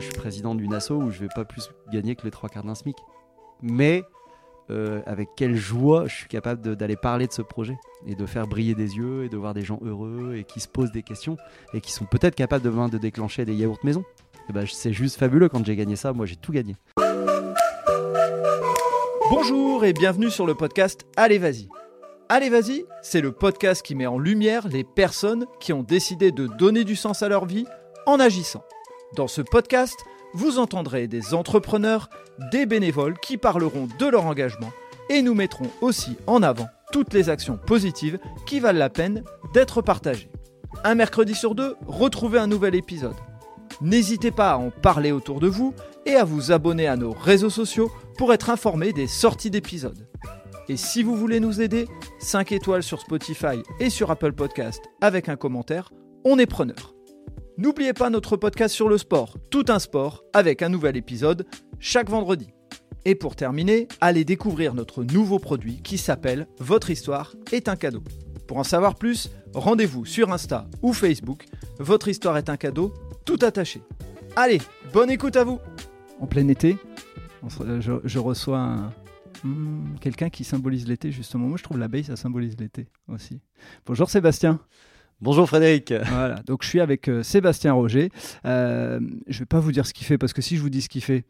je suis président d'une asso où je vais pas plus gagner que les trois quarts d'un SMIC. Mais euh, avec quelle joie je suis capable d'aller parler de ce projet et de faire briller des yeux et de voir des gens heureux et qui se posent des questions et qui sont peut-être capables demain de déclencher des yaourts maison. Et ben, c'est juste fabuleux quand j'ai gagné ça. Moi, j'ai tout gagné. Bonjour et bienvenue sur le podcast Allez Vas-y. Allez Vas-y, c'est le podcast qui met en lumière les personnes qui ont décidé de donner du sens à leur vie en agissant. Dans ce podcast, vous entendrez des entrepreneurs, des bénévoles qui parleront de leur engagement et nous mettrons aussi en avant toutes les actions positives qui valent la peine d'être partagées. Un mercredi sur deux, retrouvez un nouvel épisode. N'hésitez pas à en parler autour de vous et à vous abonner à nos réseaux sociaux pour être informé des sorties d'épisodes. Et si vous voulez nous aider, 5 étoiles sur Spotify et sur Apple Podcast avec un commentaire, on est preneur. N'oubliez pas notre podcast sur le sport, tout un sport, avec un nouvel épisode chaque vendredi. Et pour terminer, allez découvrir notre nouveau produit qui s'appelle Votre histoire est un cadeau. Pour en savoir plus, rendez-vous sur Insta ou Facebook. Votre histoire est un cadeau, tout attaché. Allez, bonne écoute à vous En plein été, je, reçois hmm, quelqu'un qui symbolise l'été justement. Moi je trouve l'abeille ça symbolise l'été aussi. Bonjour Sébastien. Bonjour Frédéric. Voilà, donc je suis avec euh, Sébastien Roger. Euh, je vais pas vous dire ce qu'il fait parce que si je vous dis ce qu'il fait,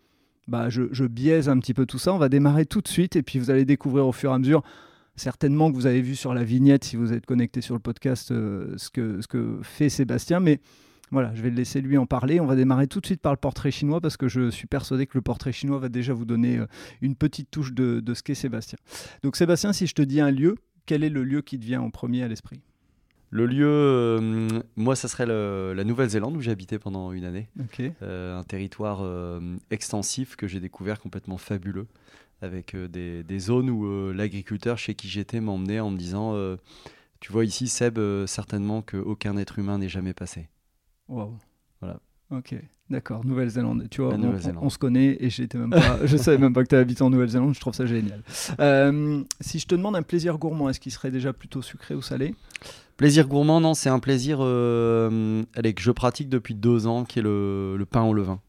bah, je, biaise un petit peu tout ça. On va démarrer tout de suite et puis vous allez découvrir au fur et à mesure. Certainement que vous avez vu sur la vignette, si vous êtes connecté sur le podcast, euh, ce, que, fait Sébastien. Mais voilà, je vais le laisser lui en parler. On va démarrer tout de suite par le portrait chinois parce que je suis persuadé que le portrait chinois va déjà vous donner une petite touche de, de ce qu'est Sébastien. Donc Sébastien, si je te dis un lieu, quel est le lieu qui te vient en premier à l'esprit? Le lieu, euh, moi, ça serait la Nouvelle-Zélande où j'ai habité pendant une année. Euh, un territoire euh, extensif que j'ai découvert complètement fabuleux, avec des, zones où l'agriculteur chez qui j'étais m'emmenait en me disant Tu vois ici, Seb, certainement qu'aucun être humain n'est jamais passé. Waouh. Voilà. Ok. D'accord, Nouvelle-Zélande. Tu vois, on, se connaît et j'étais même pas, je savais même pas que tu habité en Nouvelle-Zélande. Je trouve ça génial. si je te demande un plaisir gourmand, est-ce qu'il serait déjà plutôt sucré ou salé? Plaisir gourmand, non, c'est un plaisir euh, que je pratique depuis deux ans, qui est le, pain au levain.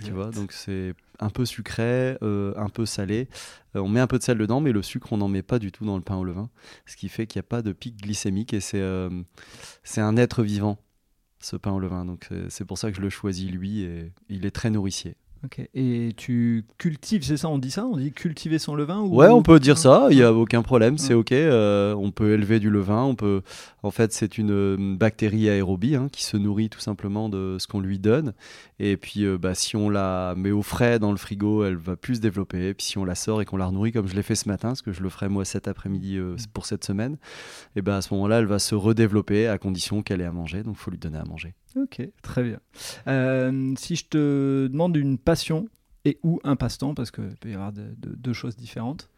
Tu vois, donc c'est un peu sucré, euh, un peu salé. Euh, on met un peu de sel dedans, mais le sucre, on n'en met pas du tout dans le pain au levain. Ce qui fait qu'il n'y a pas de pic glycémique et c'est c'est un être vivant, ce pain au levain. Donc c'est pour ça que je le choisis lui et il est très nourricier. Et tu cultives, c'est ça, on dit ça On dit cultiver son levain ou... Ouais, on peut dire ça, il n'y a aucun problème, c'est ok. Euh, on peut élever du levain, on peut... En fait, c'est une euh, bactérie aérobie hein, qui se nourrit tout simplement de ce qu'on lui donne. Et puis, euh, bah, si on la met au frais dans le frigo, elle va plus se développer. Et puis, si on la sort et qu'on la renourrit, comme je l'ai fait ce matin, parce que je le ferai moi cet après-midi mm. pour cette semaine, et bah, à ce moment-là, elle va se redévelopper à condition qu'elle ait à manger. Donc, il faut lui donner à manger. Ok, très bien. Euh, si je te demande une passion et ou un passe-temps, parce qu'il peut y avoir deux choses différentes.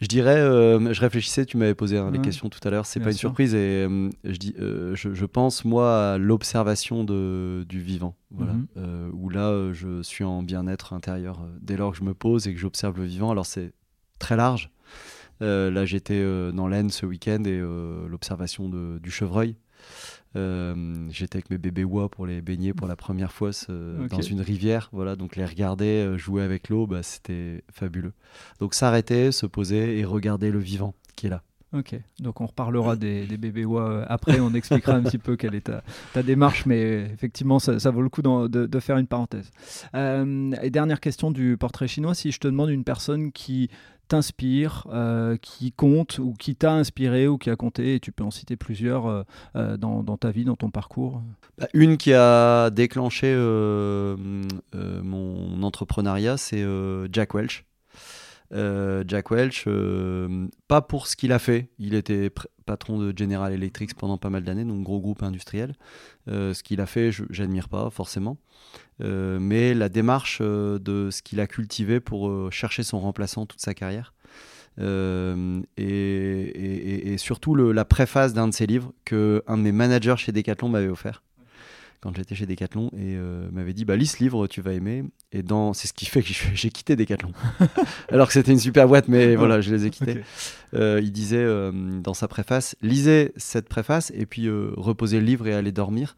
Je dirais, euh, je réfléchissais, tu m'avais posé hein, les questions tout à l'heure, c'est pas une surprise et euh, je, dis, je, pense moi à l'observation du vivant, voilà, mhm. où là je suis en bien-être intérieur dès lors que je me pose et que j'observe le vivant. Alors c'est très large. là j'étais dans l'Aisne ce week-end et l'observation du chevreuil. Euh, j'étais avec mes bébés oies pour les baigner pour la première fois dans une rivière. Voilà, donc les regarder euh, jouer avec l'eau, bah, c'était fabuleux. Donc s'arrêter, se poser et regarder le vivant qui est là. Ok, donc on reparlera des, bébés oies euh, après, on expliquera un petit peu quelle est ta, démarche, mais effectivement, ça, vaut le coup de, faire une parenthèse. et dernière question du portrait chinois, si je te demande une personne qui t'inspire, euh, qui compte ou qui t'a inspiré ou qui a compté, et tu peux en citer plusieurs euh, euh, dans, ta vie, dans ton parcours? Bah, Une qui a déclenché mon entrepreneuriat, c'est Jack Welch. Jack Welch, pas pour ce qu'il a fait, il était patron de General Electric pendant pas mal d'années, donc gros groupe industriel. ce qu'il a fait, j'admire pas forcément. Euh, mais la démarche euh, de ce qu'il a cultivé pour euh, chercher son remplaçant toute sa carrière. Et, surtout la préface d'un de ses livres que un de mes managers chez Decathlon m'avait offert quand j'étais chez Decathlon et m'avait dit bah lis ce livre tu vas aimer. Et dans c'est ce qui fait que j'ai quitté Decathlon. Alors que c'était une super boîte mais voilà je les ai quittés. il disait dans sa préface lisez cette préface et puis reposez le livre et allez dormir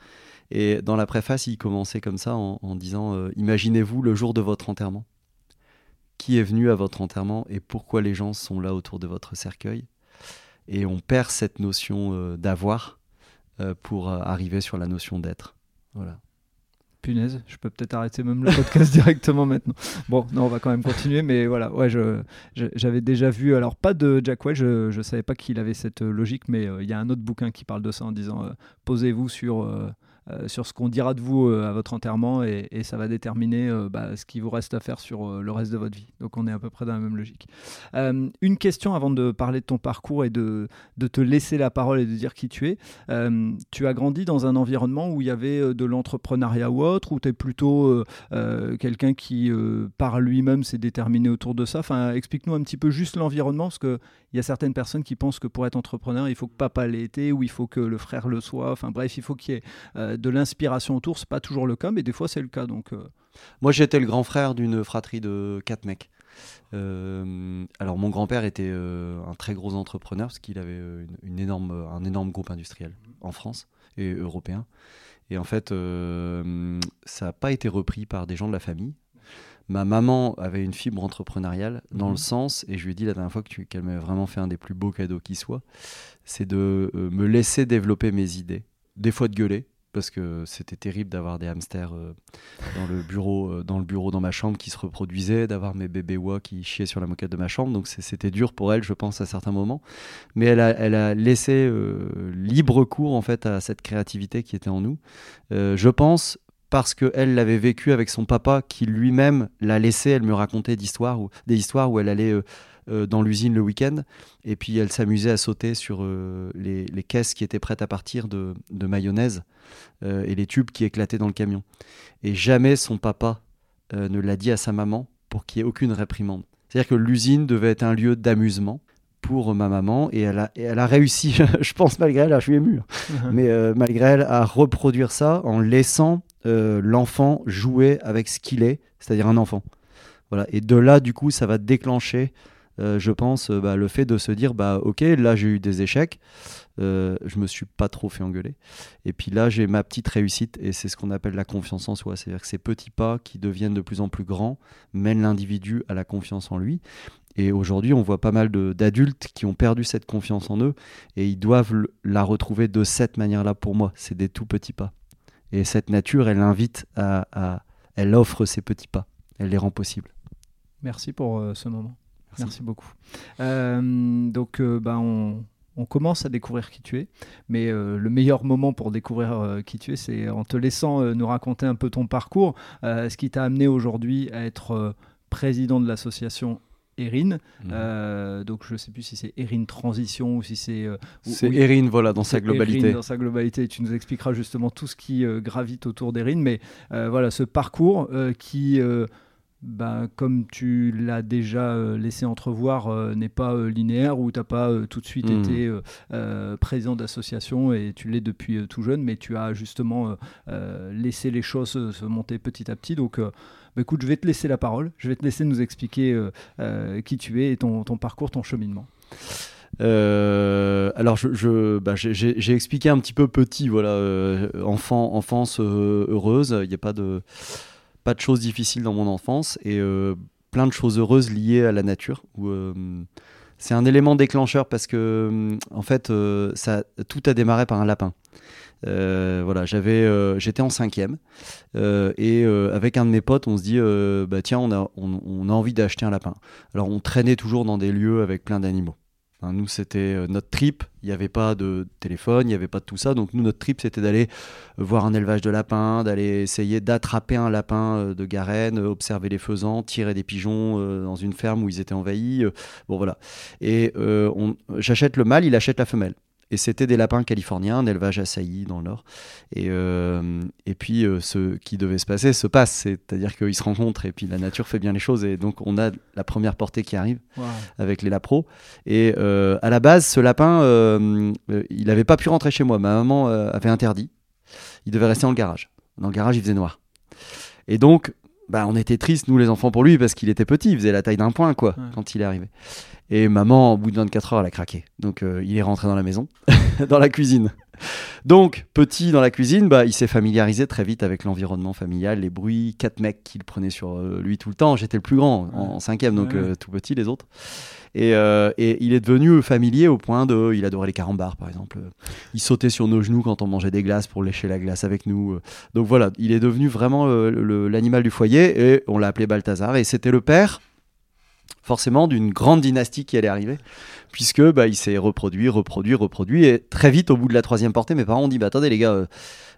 Et dans la préface, il commençait comme ça en, disant euh, Imaginez-vous le jour de votre enterrement. Qui est venu à votre enterrement et pourquoi les gens sont là autour de votre cercueil Et on perd cette notion euh, d'avoir euh, pour arriver sur la notion d'être. Voilà. Punaise, je peux peut-être arrêter même le podcast directement maintenant. Bon, non, on va quand même continuer, mais voilà, ouais, je, j'avais déjà vu, alors pas de Jack Welch, je, je savais pas qu'il avait cette logique, mais il y a un autre bouquin qui parle de ça en disant posez-vous sur euh, sur ce qu'on dira de vous euh, à votre enterrement et, ça va déterminer euh, bah, ce qui vous reste à faire sur le reste de votre vie. Donc on est à peu près dans la même logique. une question avant de parler de ton parcours et de, de, te laisser la parole et de dire qui tu es. tu as grandi dans un environnement où il y avait de l'entrepreneuriat ou autre, ou tu es plutôt quelqu'un qui par lui-même s'est déterminé autour de ça? Enfin, explique-nous un petit peu juste l'environnement, parce qu'il y a certaines personnes qui pensent que pour être entrepreneur, il faut que papa l'ait été, ou il faut que le frère le soit. Enfin bref, il faut qu'il y ait de l'inspiration autour. C'est pas toujours le cas, mais des fois c'est le cas. Donc, euh. Moi j'étais le grand frère d'une fratrie de quatre mecs. Euh, alors mon grand-père était euh, un très gros entrepreneur parce qu'il avait une, énorme, un énorme groupe industriel en France et européen. Et en fait, ça n'a pas été repris par des gens de la famille. Ma maman avait une fibre entrepreneuriale dans le mhm. sens, et je lui ai dit la dernière fois qu'elle m'avait vraiment fait un des plus beaux cadeaux qui soit, c'est de me laisser développer mes idées, des fois de gueuler, parce que c'était terrible d'avoir des hamsters euh, dans le bureau euh, dans le bureau dans ma chambre qui se reproduisaient d'avoir mes bébés oies qui chiaient sur la moquette de ma chambre. Donc c'était dur pour elle je pense à certains moments. Mais elle a, laissé euh, libre cours en fait à cette créativité qui était en nous. Je pense parce qu'elle l'avait vécu avec son papa qui lui-même l'a laissé. Elle me racontait des histoires où elle allait dans l'usine le week-end. Et puis elle s'amusait à sauter sur euh, les, caisses qui étaient prêtes à partir de, mayonnaise euh, et les tubes qui éclataient dans le camion. Et jamais son papa ne l'a dit à sa maman pour qu'il n'y ait aucune réprimande. C'est-à-dire que l'usine devait être un lieu d'amusement pour ma maman et elle a, elle a réussi, je pense malgré elle, je suis ému, hein. mais malgré elle, à reproduire ça en laissant l'enfant jouer avec ce qu'il est, c'est-à-dire un enfant. Voilà. Et de là, du coup, ça va déclencher euh, je pense, euh, bah, le fait de se dire, bah ok, là j'ai eu des échecs, euh, je me suis pas trop fait engueuler. Et puis là j'ai ma petite réussite et c'est ce qu'on appelle la confiance en soi. C'est-à-dire que ces petits pas qui deviennent de plus en plus grands mènent l'individu à la confiance en lui. Et aujourd'hui, on voit pas mal d'adultes qui ont perdu cette confiance en eux et ils doivent la retrouver de cette manière-là pour moi. C'est des tout petits pas. Et cette nature, elle invite à, Elle offre ces petits pas. Elle les rend possibles. Merci pour ce moment. Merci, beaucoup. Euh, donc, ben, on, commence à découvrir qui tu es, mais euh, le meilleur moment pour découvrir qui tu es, c'est en te laissant nous raconter un peu ton parcours, ce qui t'a amené aujourd'hui à être président de l'association Erin. Mhm. donc je ne sais plus si c'est Erin Transition ou si c'est. c'est Erin, voilà, dans sa globalité. dans sa globalité. Tu nous expliqueras justement tout ce qui gravite autour d'Erin. Mais voilà, ce parcours qui bah, comme tu l'as déjà euh, laissé entrevoir, euh, n'est pas euh, linéaire, où tu n'as pas tout de suite hmm. été président d'association et tu l'es depuis tout jeune, mais tu as justement laissé les choses se monter petit à petit. Donc, bah, écoute, je vais te laisser la parole, je vais te laisser nous expliquer qui tu es et ton, ton parcours, ton cheminement. alors, je, bah, j'ai expliqué un petit peu petit, voilà, enfant, enfance heureuse. Il n'y a pas de, pas de choses difficiles dans mon enfance et euh, plein de choses heureuses liées à la nature. Euh, c'est un élément déclencheur parce que euh, en fait, tout a démarré par un lapin. voilà, j'avais, j'étais en cinquième et avec un de mes potes, on se dit, bah tiens, on a envie d'acheter un lapin. Alors on traînait toujours dans des lieux avec plein d'animaux. Hein, nous, c'était euh, notre trip. Il n'y avait pas de téléphone, il n'y avait pas de tout ça. Donc, nous, notre trip, c'était d'aller euh, voir un élevage de lapins, d'aller essayer d'attraper un lapin euh, de garenne, observer les faisans, tirer des pigeons dans une ferme où ils étaient envahis. Bon, voilà. Et j'achète le mâle, il achète la femelle. Et c'était des lapins californiens, un élevage assailli dans le nord. Et, euh, et puis, euh, ce qui devait se passer se passe. C'est-à-dire qu'ils se rencontrent et puis la nature fait bien les choses. Et donc, on a la première portée qui arrive avec les lapros. Et euh, à la base, ce lapin, il n'avait pas pu rentrer chez moi. Ma maman avait interdit. Il devait rester dans le garage. Dans le garage, il faisait noir. Et donc, bah, on était tristes, nous les enfants, pour lui, parce qu'il était petit, il faisait la taille d'un point, quoi, quand il est arrivé. Et maman, au bout de 24 heures, elle a craqué. Donc, euh, il est rentré dans la maison, dans la cuisine. Donc, petit dans la cuisine, bah, il s'est familiarisé très vite avec l'environnement familial, les bruits, quatre mecs qu'il prenait sur euh, lui tout le temps. J'étais le plus grand en, cinquième, donc euh, tout petit les autres. Euh, et, il est devenu familier au point de. Il adorait les carambars, par exemple. Il sautait sur nos genoux quand on mangeait des glaces pour lécher la glace avec nous. Donc voilà, il est devenu vraiment l'animal du foyer et on l'a appelé Balthazar. Et c'était le père forcément d'une grande dynastie qui allait arriver, puisque bah, il s'est reproduit, reproduit, reproduit, et très vite au bout de la troisième portée, mes parents ont dit bah, attendez les gars, euh,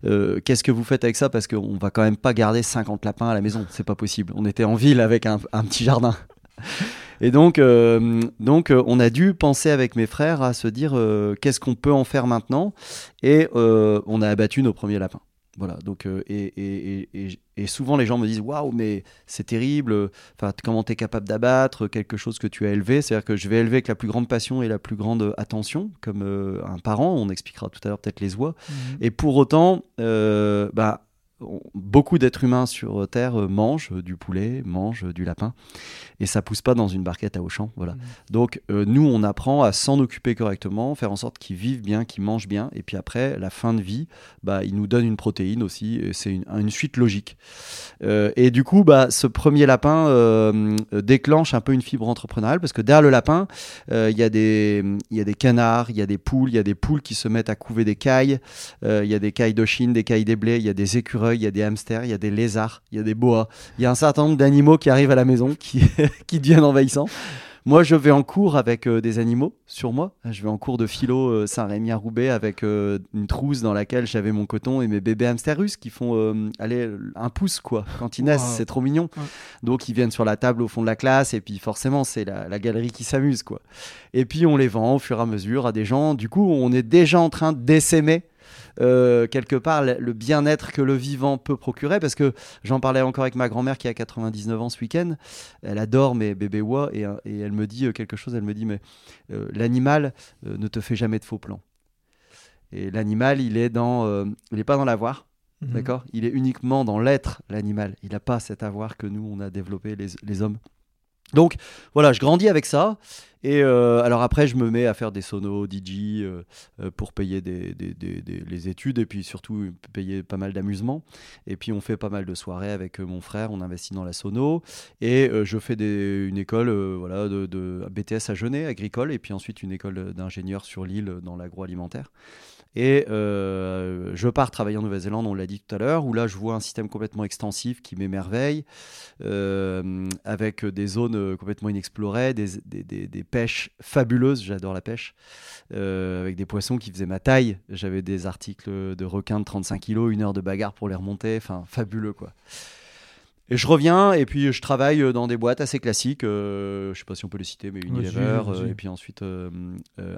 euh, qu'est-ce que vous faites avec ça? Parce qu'on va quand même pas garder 50 lapins à la maison, c'est pas possible. On était en ville avec un, petit jardin. Et donc, euh, donc on a dû penser avec mes frères à se dire qu'est-ce qu'on peut en faire maintenant, et on a abattu nos premiers lapins. Voilà, donc, euh, et, et, souvent les gens me disent Waouh, mais c'est terrible, enfin, comment tu es capable d'abattre quelque chose que tu as élevé? C'est-à-dire que je vais élever avec la plus grande passion et la plus grande attention, comme euh, un parent, on expliquera tout à l'heure peut-être les oies. Mmh. Et pour autant, euh, bah, beaucoup d'êtres humains sur Terre euh, mangent euh, du poulet, mangent euh, du lapin, et ça pousse pas dans une barquette à Auchan. Voilà. Mmh. Donc nous, on apprend à s'en occuper correctement, faire en sorte qu'ils vivent bien, qu'ils mangent bien, et puis après, la fin de vie, bah, ils nous donnent une protéine aussi, c'est une, suite logique. et du coup, bah, ce premier lapin déclenche un peu une fibre entrepreneuriale, parce que derrière le lapin, il y, a des, y a des canards, il y a des poules, il y a des poules qui se mettent à couver des cailles, il y a des cailles de Chine, des cailles des blés, il y a des écureuils il y a des hamsters, il y a des lézards, il y a des boas. Il y a un certain nombre d'animaux qui arrivent à la maison, qui, qui deviennent envahissants. Moi, je vais en cours avec euh, des animaux sur moi. Je vais en cours de philo euh, Saint-Rémy à Roubaix avec euh, une trousse dans laquelle j'avais mon coton et mes bébés hamsters russes qui font aller un pouce quoi. Quand ils naissent, c'est trop mignon. Donc ils viennent sur la table au fond de la classe et puis forcément c'est la, la, galerie qui s'amuse quoi. Et puis on les vend au fur et à mesure à des gens. Du coup, on est déjà en train d'essaimer euh, quelque part le bien-être que le vivant peut procurer. Parce que j'en parlais encore avec ma grand-mère qui a 99 ans ce week-end. Elle adore mes bébés oies et, et, elle me dit euh, quelque chose. Elle me dit mais euh, l'animal ne te fait jamais de faux plans. Et l'animal, il est dans, il n'est pas dans l'avoir. Mhm. D'accord? Il est uniquement dans l'être, l'animal. Il n'a pas cet avoir que nous, on a développé, les, les hommes. Donc voilà, je grandis avec ça. Et euh, alors après, je me mets à faire des sonos, DJ, euh, euh, pour payer des, les études et puis surtout payer pas mal d'amusement. Et puis on fait pas mal de soirées avec mon frère, on investit dans la sono. Et je fais une école voilà, de, de, BTS à Genet, agricole, et puis ensuite une école d'ingénieur sur l'île dans l'agroalimentaire. Et euh, je pars travailler en Nouvelle-Zélande, on l'a dit tout à l'heure, où là je vois un système complètement extensif qui m'émerveille, euh, avec des zones complètement inexplorées, des, pêches fabuleuses, j'adore la pêche, euh, avec des poissons qui faisaient ma taille. J'avais des articles de requins de 35 kg, une heure de bagarre pour les remonter, enfin fabuleux quoi. Et je reviens et puis je travaille euh, dans des boîtes assez classiques. Euh, je sais pas si on peut les citer, mais Unilever. Euh, et puis ensuite euh,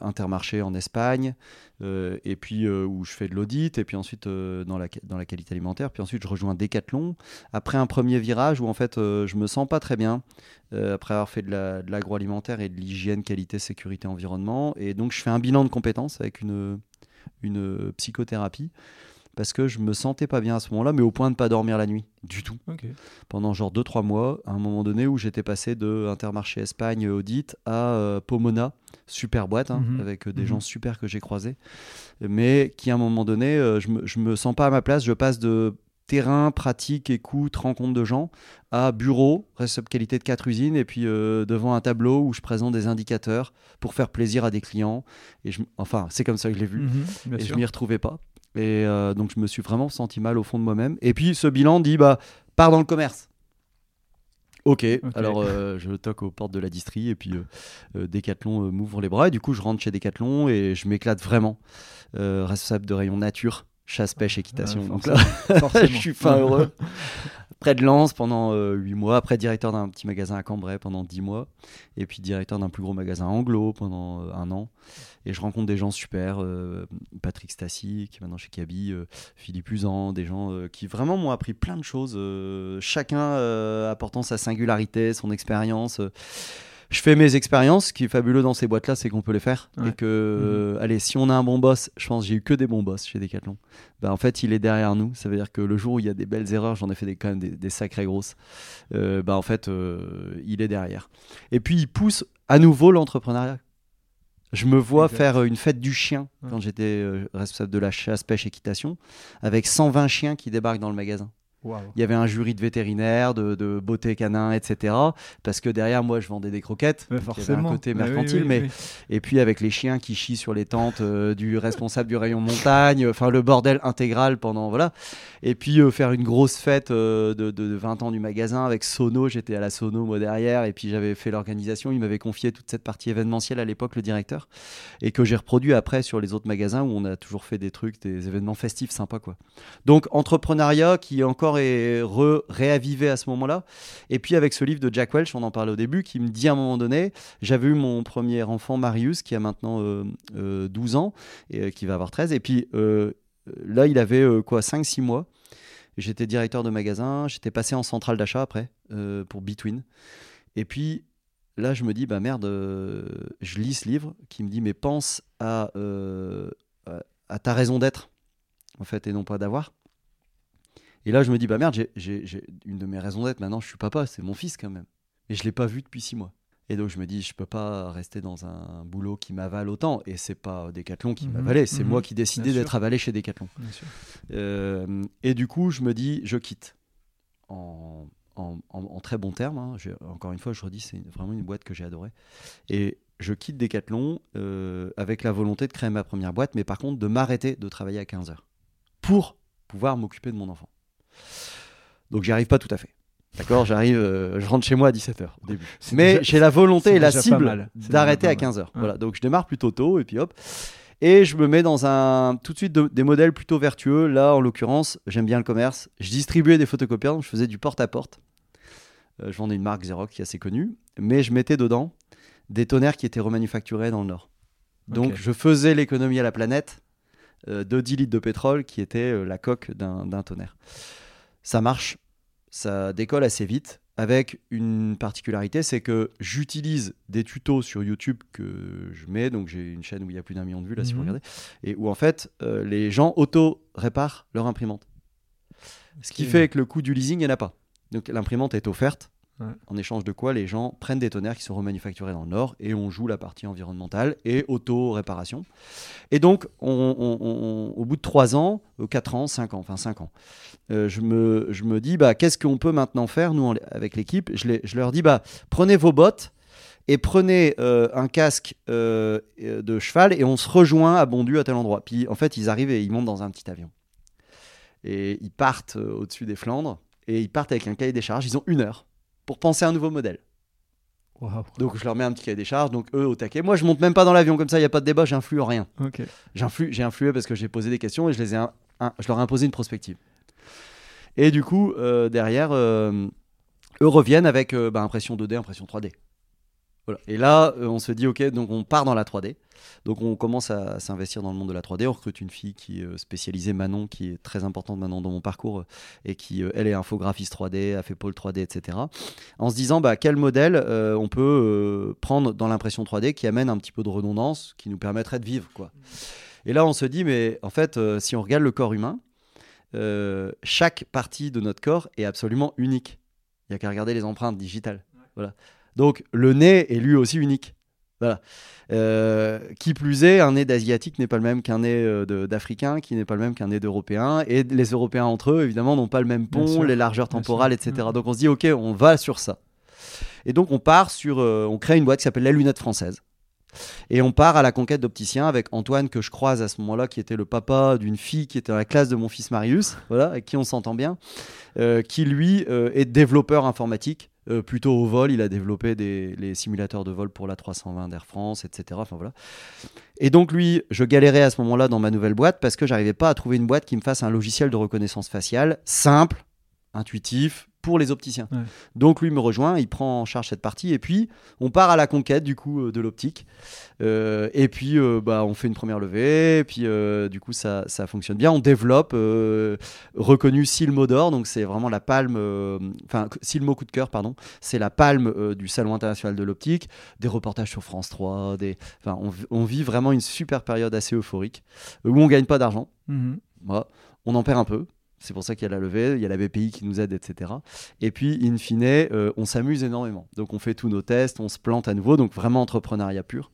Intermarché en Espagne. et puis où je fais de l'audit. Et puis ensuite dans, la, dans la qualité alimentaire. Puis ensuite je rejoins Decathlon. Après un premier virage où en fait je me sens pas très bien. après avoir fait de l'agroalimentaire et de l'hygiène, qualité, sécurité, environnement. Et donc je fais un bilan de compétences avec une, une psychothérapie parce que je me sentais pas bien à ce moment-là, mais au point de pas dormir la nuit du tout. Pendant genre 2-3 mois, à un moment donné où j'étais passé de Intermarché Espagne Audit à euh, Pomona, super boîte, hein, mhm. avec euh, des mhm. gens super que j'ai croisés, mais qui à un moment donné, euh, je, me, je me sens pas à ma place, je passe de terrain, pratique, écoute, rencontre de gens, à bureau, reste qualité de quatre usines, et puis devant un tableau où je présente des indicateurs pour faire plaisir à des clients. Et je, enfin, c'est comme ça que je l'ai vu. Mhm, et je m'y retrouvais pas. Et euh, donc, je me suis vraiment senti mal au fond de moi-même. Et puis, ce bilan dit bah, pars dans le commerce. Ok, alors euh, je toque aux portes de la distrie et puis euh, Decathlon m'ouvre les bras et du coup je rentre chez Decathlon et je m'éclate vraiment. responsable de rayon nature, chasse, pêche, équitation. donc là, je suis fin heureux. près de Lens pendant 8 euh, mois, après directeur d'un petit magasin à Cambrai pendant 10 mois, et puis directeur d'un plus gros magasin anglo pendant euh, un an. Et je rencontre des gens super, euh, Patrick Stassi, qui est maintenant chez Kaby, Philippe Usan, des gens qui vraiment m'ont appris plein de choses, chacun apportant sa singularité, son expérience je fais mes expériences. Ce qui est fabuleux dans ces boîtes-là, c'est qu'on peut les faire. Et que, mhm. allez, si on a un bon boss, je pense j'ai eu que des bons boss chez Decathlon. Bah, en fait, il est derrière nous. Ça veut dire que le jour où il y a des belles erreurs, j'en ai fait des, quand même des, sacrées grosses. Euh, bah, en fait, euh, il est derrière. Et puis, il pousse à nouveau l'entrepreneuriat. Je me vois faire une fête du chien quand j'étais responsable de la chasse, pêche, équitation, avec 120 chiens qui débarquent dans le magasin. Il y avait un jury de vétérinaires, de, beauté canin, etc. Parce que derrière moi, je vendais des croquettes. forcément. un côté mercantile. mais Et puis avec les chiens qui chient sur les tentes euh, du responsable du rayon montagne. Enfin, le bordel intégral pendant. Voilà. Et puis euh, faire une grosse fête euh, de, de, 20 ans du magasin avec Sono. J'étais à la Sono, moi, derrière. Et puis j'avais fait l'organisation. Il m'avait confié toute cette partie événementielle à l'époque, le directeur. Et que j'ai reproduit après sur les autres magasins où on a toujours fait des trucs, des événements festifs sympas, quoi. Donc, entrepreneuriat qui est encore et réavivé à ce moment-là. Et puis avec ce livre de Jack Welch, on en parlait au début, qui me dit à un moment donné, j'avais eu mon premier enfant Marius, qui a maintenant 12 euh, euh, ans, et euh, qui va avoir 13. Et puis là, il avait quoi 5-6 mois. J'étais directeur de magasin, j'étais passé en centrale d'achat après, pour Between. Et puis là, je me dis, bah merde, je lis ce livre qui me dit, mais pense à, à ta raison d'être, en fait, et non pas d'avoir. Et là, je me dis, bah merde, j'ai une de mes raisons d'être. Maintenant, je suis papa, c'est mon fils quand même. Et je l'ai pas vu depuis six mois. Et donc, je me dis, je peux pas rester dans un boulot qui m'avale autant. Et c'est pas Decathlon qui mhm. m'avalait, c'est mhm. moi qui décidais d'être avalé chez Decathlon. Euh, et du coup, je me dis, je quitte. En, en, très bon terme. Hein. Encore une fois, je redis, c'est vraiment une boîte que j'ai adorée. Et je quitte Decathlon euh, avec la volonté de créer ma première boîte, mais par contre de m'arrêter de travailler à 15 heures pour pouvoir m'occuper de mon enfant. Donc j'y arrive pas tout à fait. D'accord? J'arrive, euh, je rentre chez moi à 17h au début. Mais j'ai la volonté et la cible d'arrêter à 15h. Voilà, donc je démarre plutôt tôt et puis hop. Et je me mets dans un tout de suite des modèles plutôt vertueux. Là, en l'occurrence, j'aime bien le commerce. Je distribuais des photocopieurs, donc je faisais du porte-à-porte. Euh, je vendais une marque Xerox qui est assez connue, mais je mettais dedans des tonnerres qui étaient remanufacturés dans le Nord. Donc je faisais l'économie à la planète euh, de 10 litres de pétrole qui était la coque d'un tonnerre ça marche, ça décolle assez vite, avec une particularité, c'est que j'utilise des tutos sur YouTube que je mets, donc j'ai une chaîne où il y a plus d'un million de vues là si vous mhm. regardez, et où en fait euh, les gens auto-réparent leur imprimante. Ce qui fait que le coût du leasing, il n'y en a pas. Donc l'imprimante est offerte, en échange de quoi les gens prennent des tonnerres qui sont remanufacturés dans le Nord et on joue la partie environnementale et auto-réparation. Et donc, au bout de 3 ans, 4 ans, 5 ans, enfin 5 ans, euh, je, me, je me dis, bah, qu'est-ce qu'on peut maintenant faire, nous, avec l'équipe? Je, je, leur dis, bah, prenez vos bottes et prenez euh, un casque euh, de cheval et on se rejoint à Bondu à tel endroit. Puis en fait, ils arrivent et ils montent dans un petit avion. Et ils partent au-dessus des Flandres et ils partent avec un cahier des charges. Ils ont une heure pour penser à un nouveau modèle. Donc je leur mets un petit cahier des charges, donc eux au taquet. Moi je monte même pas dans l'avion comme ça, il n'y a pas de débat, j'influe rien. J'ai influé parce que j'ai posé des questions et je, les ai je leur ai imposé une prospective. Et du coup, euh, derrière, euh, eux reviennent avec euh, bah, impression 2D, impression 3D. Et là, euh, on se dit, ok, donc on part dans la 3D. Donc on commence à, s'investir dans le monde de la 3D. On recrute une fille qui est euh, spécialisée, Manon, qui est très importante maintenant dans mon parcours, et qui, euh, elle, est infographiste 3D, a fait pôle 3D, etc. En se disant, bah, quel modèle on peut prendre dans l'impression 3D qui amène un petit peu de redondance, qui nous permettrait de vivre. quoi. Et là, on se dit, mais en fait, si on regarde le corps humain, chaque partie de notre corps est absolument unique. Il n'y a qu'à regarder les empreintes digitales. Voilà. Donc le nez est lui aussi unique. Voilà. Euh, qui plus est, un nez d'asiatique n'est pas le même qu'un nez euh, d'africain, qui n'est pas le même qu'un nez d'européen. Et les Européens entre eux, évidemment, n'ont pas le même pont, les largeurs temporales, etc. Mm. Donc on se dit, ok, on va sur ça. Et donc on part sur, euh, on crée une boîte qui s'appelle La Lunette Française. Et on part à la conquête d'opticiens avec Antoine que je croise à ce moment-là, qui était le papa d'une fille qui était dans la classe de mon fils Marius, voilà, avec qui on s'entend bien, qui lui est développeur informatique euh, plutôt au vol. Il a développé des, les simulateurs de vol pour la 320 d'Air France, etc. Enfin, voilà. Et donc lui, je galérais à ce moment-là dans ma nouvelle boîte parce que j'arrivais pas à trouver une boîte qui me fasse un logiciel de reconnaissance faciale simple, intuitif, pour les opticiens. Donc lui me rejoint, il prend en charge cette partie et puis on part à la conquête du coup euh, de l'optique. Euh, et puis euh, bah, on fait une première levée, et puis du coup ça, ça, fonctionne bien. On développe reconnu Silmo d'or, donc c'est vraiment la palme, enfin Silmo coup de cœur, pardon, c'est la palme du Salon international de l'optique, des reportages sur France 3, des, on, on, vit vraiment une super période assez euphorique où on gagne pas d'argent. Mmh on en perd un peu, c'est pour ça qu'il y a la levée, il y a la BPI qui nous aide, etc. Et puis, in fine, euh, on s'amuse énormément. Donc, on fait tous nos tests, on se plante à nouveau. Donc, vraiment entrepreneuriat pur.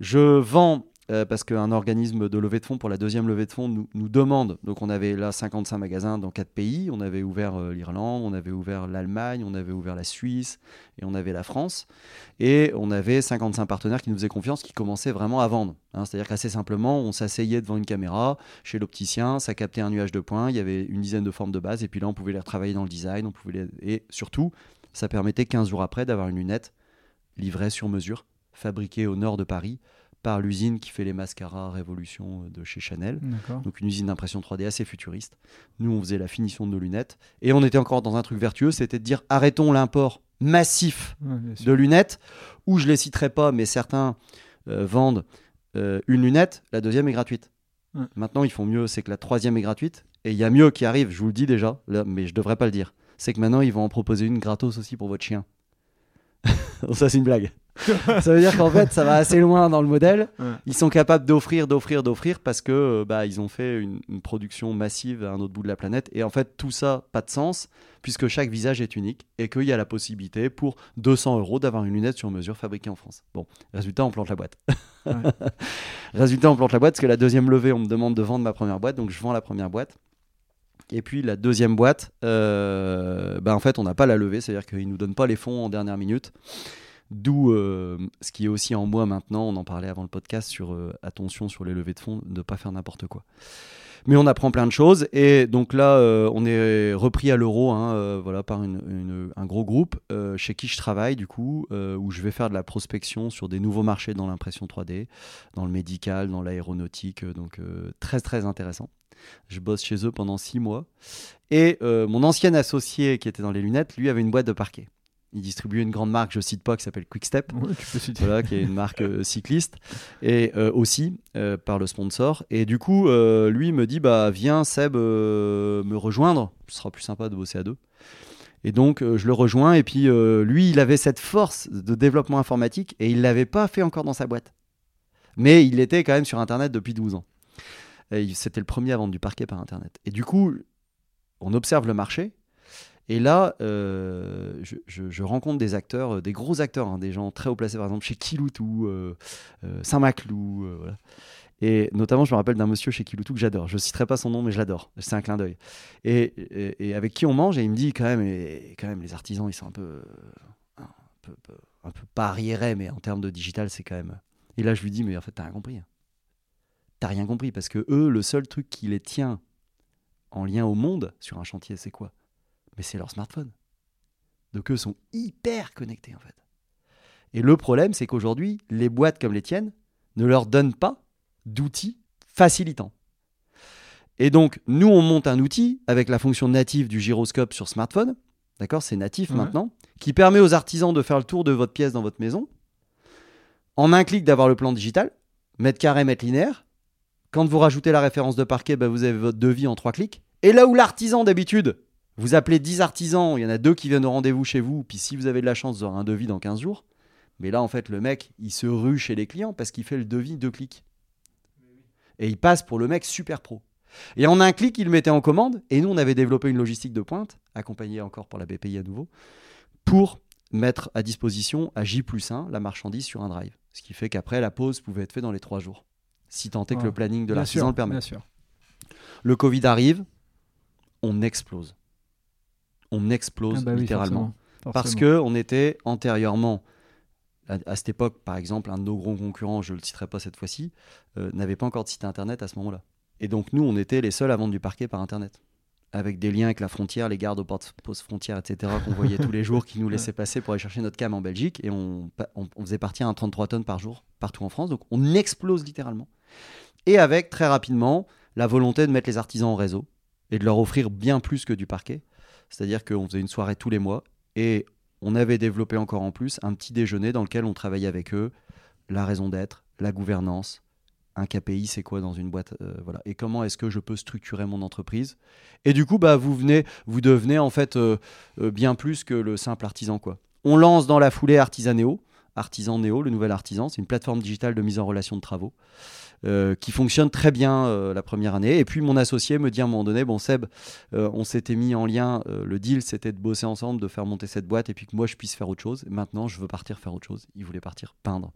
Je vends euh, parce qu'un organisme de levée de fonds pour la deuxième levée de fonds nous, demande. Donc on avait là 55 magasins dans quatre pays. On avait ouvert euh, l'Irlande, on avait ouvert l'Allemagne, on avait ouvert la Suisse et on avait la France. Et on avait 55 partenaires qui nous faisaient confiance, qui commençaient vraiment à vendre. Hein. C'est-à-dire qu'assez simplement, on s'asseyait devant une caméra chez l'opticien, ça captait un nuage de points, il y avait une dizaine de formes de base et puis là on pouvait les retravailler dans le design, on pouvait et surtout ça permettait 15 jours après d'avoir une lunette livrée sur mesure, fabriquée au nord de Paris par l'usine qui fait les mascaras Révolution de chez Chanel. Donc une usine d'impression 3D assez futuriste. Nous, on faisait la finition de nos lunettes. Et on était encore dans un truc vertueux, c'était de dire arrêtons l'import massif de lunettes, où je les citerai pas, mais certains euh, vendent euh, une lunette, la deuxième est gratuite. Maintenant, ils font mieux, c'est que la troisième est gratuite. Et il y a mieux qui arrive, je vous le dis déjà, mais je devrais pas le dire. C'est que maintenant, ils vont en proposer une gratos aussi pour votre chien. ça, c'est une blague ça veut dire qu'en fait, ça va assez loin dans le modèle. Ils sont capables d'offrir, d'offrir, d'offrir parce que euh, bah, ils ont fait une, production massive à un autre bout de la planète. Et en fait, tout ça, pas de sens, puisque chaque visage est unique et qu'il y a la possibilité pour 200 euros d'avoir une lunette sur mesure fabriquée en France. Bon, résultat, on plante la boîte. résultat, on plante la boîte parce que la deuxième levée, on me demande de vendre ma première boîte, donc je vends la première boîte. Et puis la deuxième boîte, euh, bah, en fait, on n'a pas la levée, c'est-à-dire qu'ils ne nous donnent pas les fonds en dernière minute. D'où euh, ce qui est aussi en moi maintenant, on en parlait avant le podcast sur euh, attention sur les levées de fonds, de ne pas faire n'importe quoi. Mais on apprend plein de choses et donc là euh, on est repris à l'euro hein, voilà, par un gros groupe chez qui je travaille du coup, où je vais faire de la prospection sur des nouveaux marchés dans l'impression 3D, dans le médical, dans l'aéronautique, donc très très intéressant. Je bosse chez eux pendant six mois et mon ancien associé qui était dans les lunettes, lui avait une boîte de parquet il distribuait une grande marque, je cite pas, qui s'appelle Quickstep, voilà, qui est une marque euh, cycliste, et euh, aussi euh, par le sponsor. Et du coup, lui me dit, bah viens Seb me rejoindre, ce sera plus sympa de bosser à deux. Et donc je le rejoins, et puis lui, il avait cette force de développement informatique, et il l'avait pas fait encore dans sa boîte. Mais il était quand même sur Internet depuis 12 ans. C'était le premier à vendre du parquet par Internet. Et du coup, on observe le marché, et là, euh, je, rencontre des acteurs, euh, des gros acteurs, hein, des gens très haut placés, par exemple chez Kiloutou, euh, Saint-Maclou. Et notamment, je me rappelle d'un monsieur chez Kiloutou que j'adore. Je ne citerai pas son nom, mais je l'adore. C'est un clin d'œil. Et, avec qui on mange, et il me dit quand même, quand même les artisans, ils sont un peu, un peu, un peu pas arriérés, mais en termes de digital, c'est quand même. Et là, je lui dis, mais en fait, t'as rien compris. Hein. T'as rien compris, parce que eux, le seul truc qui les tient en lien au monde sur un chantier, c'est quoi? Mais c'est leur smartphone. Donc eux sont hyper connectés en fait. Et le problème, c'est qu'aujourd'hui, les boîtes comme les tiennes ne leur donnent pas d'outils facilitants. Et donc, nous, on monte un outil avec la fonction native du gyroscope sur smartphone. D'accord C'est natif maintenant. Qui permet aux artisans de faire le tour de votre pièce dans votre maison. En un clic, d'avoir le plan digital. Mètre carré, mètre linéaire. Quand vous rajoutez la référence de parquet, bah, vous avez votre devis en trois clics. Et là où l'artisan, d'habitude, vous appelez 10 artisans, il y en a deux qui viennent au rendez-vous chez vous, puis si vous avez de la chance, vous aurez un devis dans 15 jours. Mais là, en fait, le mec, il se rue chez les clients parce qu'il fait le devis deux clics. Et il passe pour le mec super pro. Et en un clic, il le mettait en commande. Et nous, on avait développé une logistique de pointe, accompagnée encore par la BPI à nouveau, pour mettre à disposition à J plus 1 la marchandise sur un drive. Ce qui fait qu'après, la pause pouvait être faite dans les trois jours. Si tant est que le planning de l'artisan le permet. Le Covid arrive, on explose on explose ah bah littéralement. Parce que on était antérieurement, à, cette époque, par exemple, un de nos gros concurrents, je ne le citerai pas cette fois-ci, euh, n'avait pas encore de site internet à ce moment-là. Et donc nous, on était les seuls à vendre du parquet par internet. Avec des liens avec la frontière, les gardes aux postes frontières, etc., qu'on voyait tous les jours, qui nous laissaient passer pour aller chercher notre cam en Belgique. Et on, on, faisait partir un 33 tonnes par jour partout en France. Donc on explose littéralement. Et avec très rapidement la volonté de mettre les artisans en réseau et de leur offrir bien plus que du parquet. C'est-à-dire qu'on faisait une soirée tous les mois et on avait développé encore en plus un petit déjeuner dans lequel on travaillait avec eux la raison d'être, la gouvernance, un KPI, c'est quoi dans une boîte, euh, voilà. Et comment est-ce que je peux structurer mon entreprise? Et du coup, bah, vous venez, vous devenez en fait euh, euh, bien plus que le simple artisan, quoi. On lance dans la foulée Artisanéo, Artisan Néo, le nouvel artisan. C'est une plateforme digitale de mise en relation de travaux. Euh, qui fonctionne très bien euh, la première année. Et puis mon associé me dit à un moment donné, bon Seb, euh, on s'était mis en lien, le deal c'était de bosser ensemble, de faire monter cette boîte et puis que moi je puisse faire autre chose. maintenant je veux partir faire autre chose. Il voulait partir peindre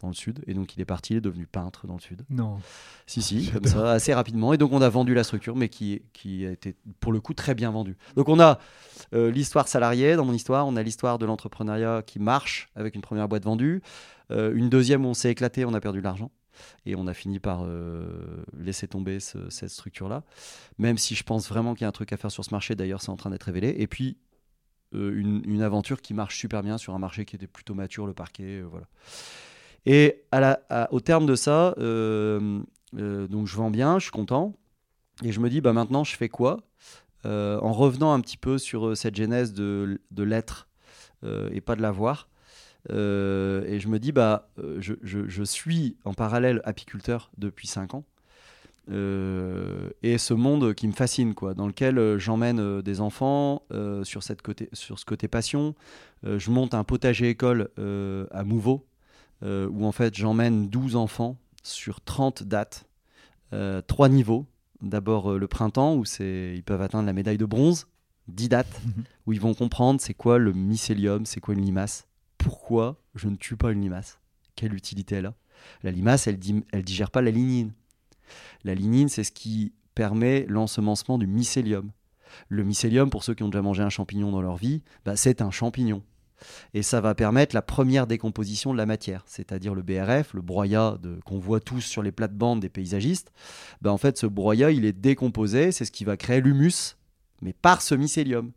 dans le sud et donc il est parti, il est devenu peintre dans le sud. Non. Si, si, comme ça, assez rapidement. Et donc on a vendu la structure, mais qui, qui a été pour le coup très bien vendue. Donc on a l'histoire salariée dans mon histoire, on a l'histoire de l'entrepreneuriat qui marche avec une première boîte vendue, une deuxième où on s'est éclaté, on a perdu de l'argent. Et on a fini par euh, laisser tomber cette structure-là. Même si je pense vraiment qu'il y a un truc à faire sur ce marché, d'ailleurs, c'est en train d'être révélé. Et puis, euh, une, aventure qui marche super bien sur un marché qui était plutôt mature, le parquet. Euh, voilà. Et au terme de ça, donc je vends bien, je suis content. Et je me dis, bah maintenant, je fais quoi? En revenant un petit peu sur cette genèse de l'être et pas de l'avoir. Euh, et je me dis, bah, euh, je, je, suis en parallèle apiculteur depuis 5 ans. Euh, et ce monde qui me fascine, quoi, dans lequel j'emmène des enfants sur, cette côté, sur ce côté passion. je monte un potager école à Mouveau, où en fait j'emmène 12 enfants sur 30 dates, trois niveaux. D'abord le printemps, où ils peuvent atteindre la médaille de bronze, 10 dates, où ils vont comprendre c'est quoi le mycélium, c'est quoi une limace pourquoi je ne tue pas une limace Quelle utilité elle a? La limace, elle ne digère pas la lignine. La lignine, c'est ce qui permet l'ensemencement du mycélium. Le mycélium, pour ceux qui ont déjà mangé un champignon dans leur vie, bah, c'est un champignon. Et ça va permettre la première décomposition de la matière, c'est-à-dire le BRF, le broyat qu'on voit tous sur les plates-bandes des paysagistes. Bah, en fait, ce broyat, il est décomposé, c'est ce qui va créer l'humus, mais par ce mycélium.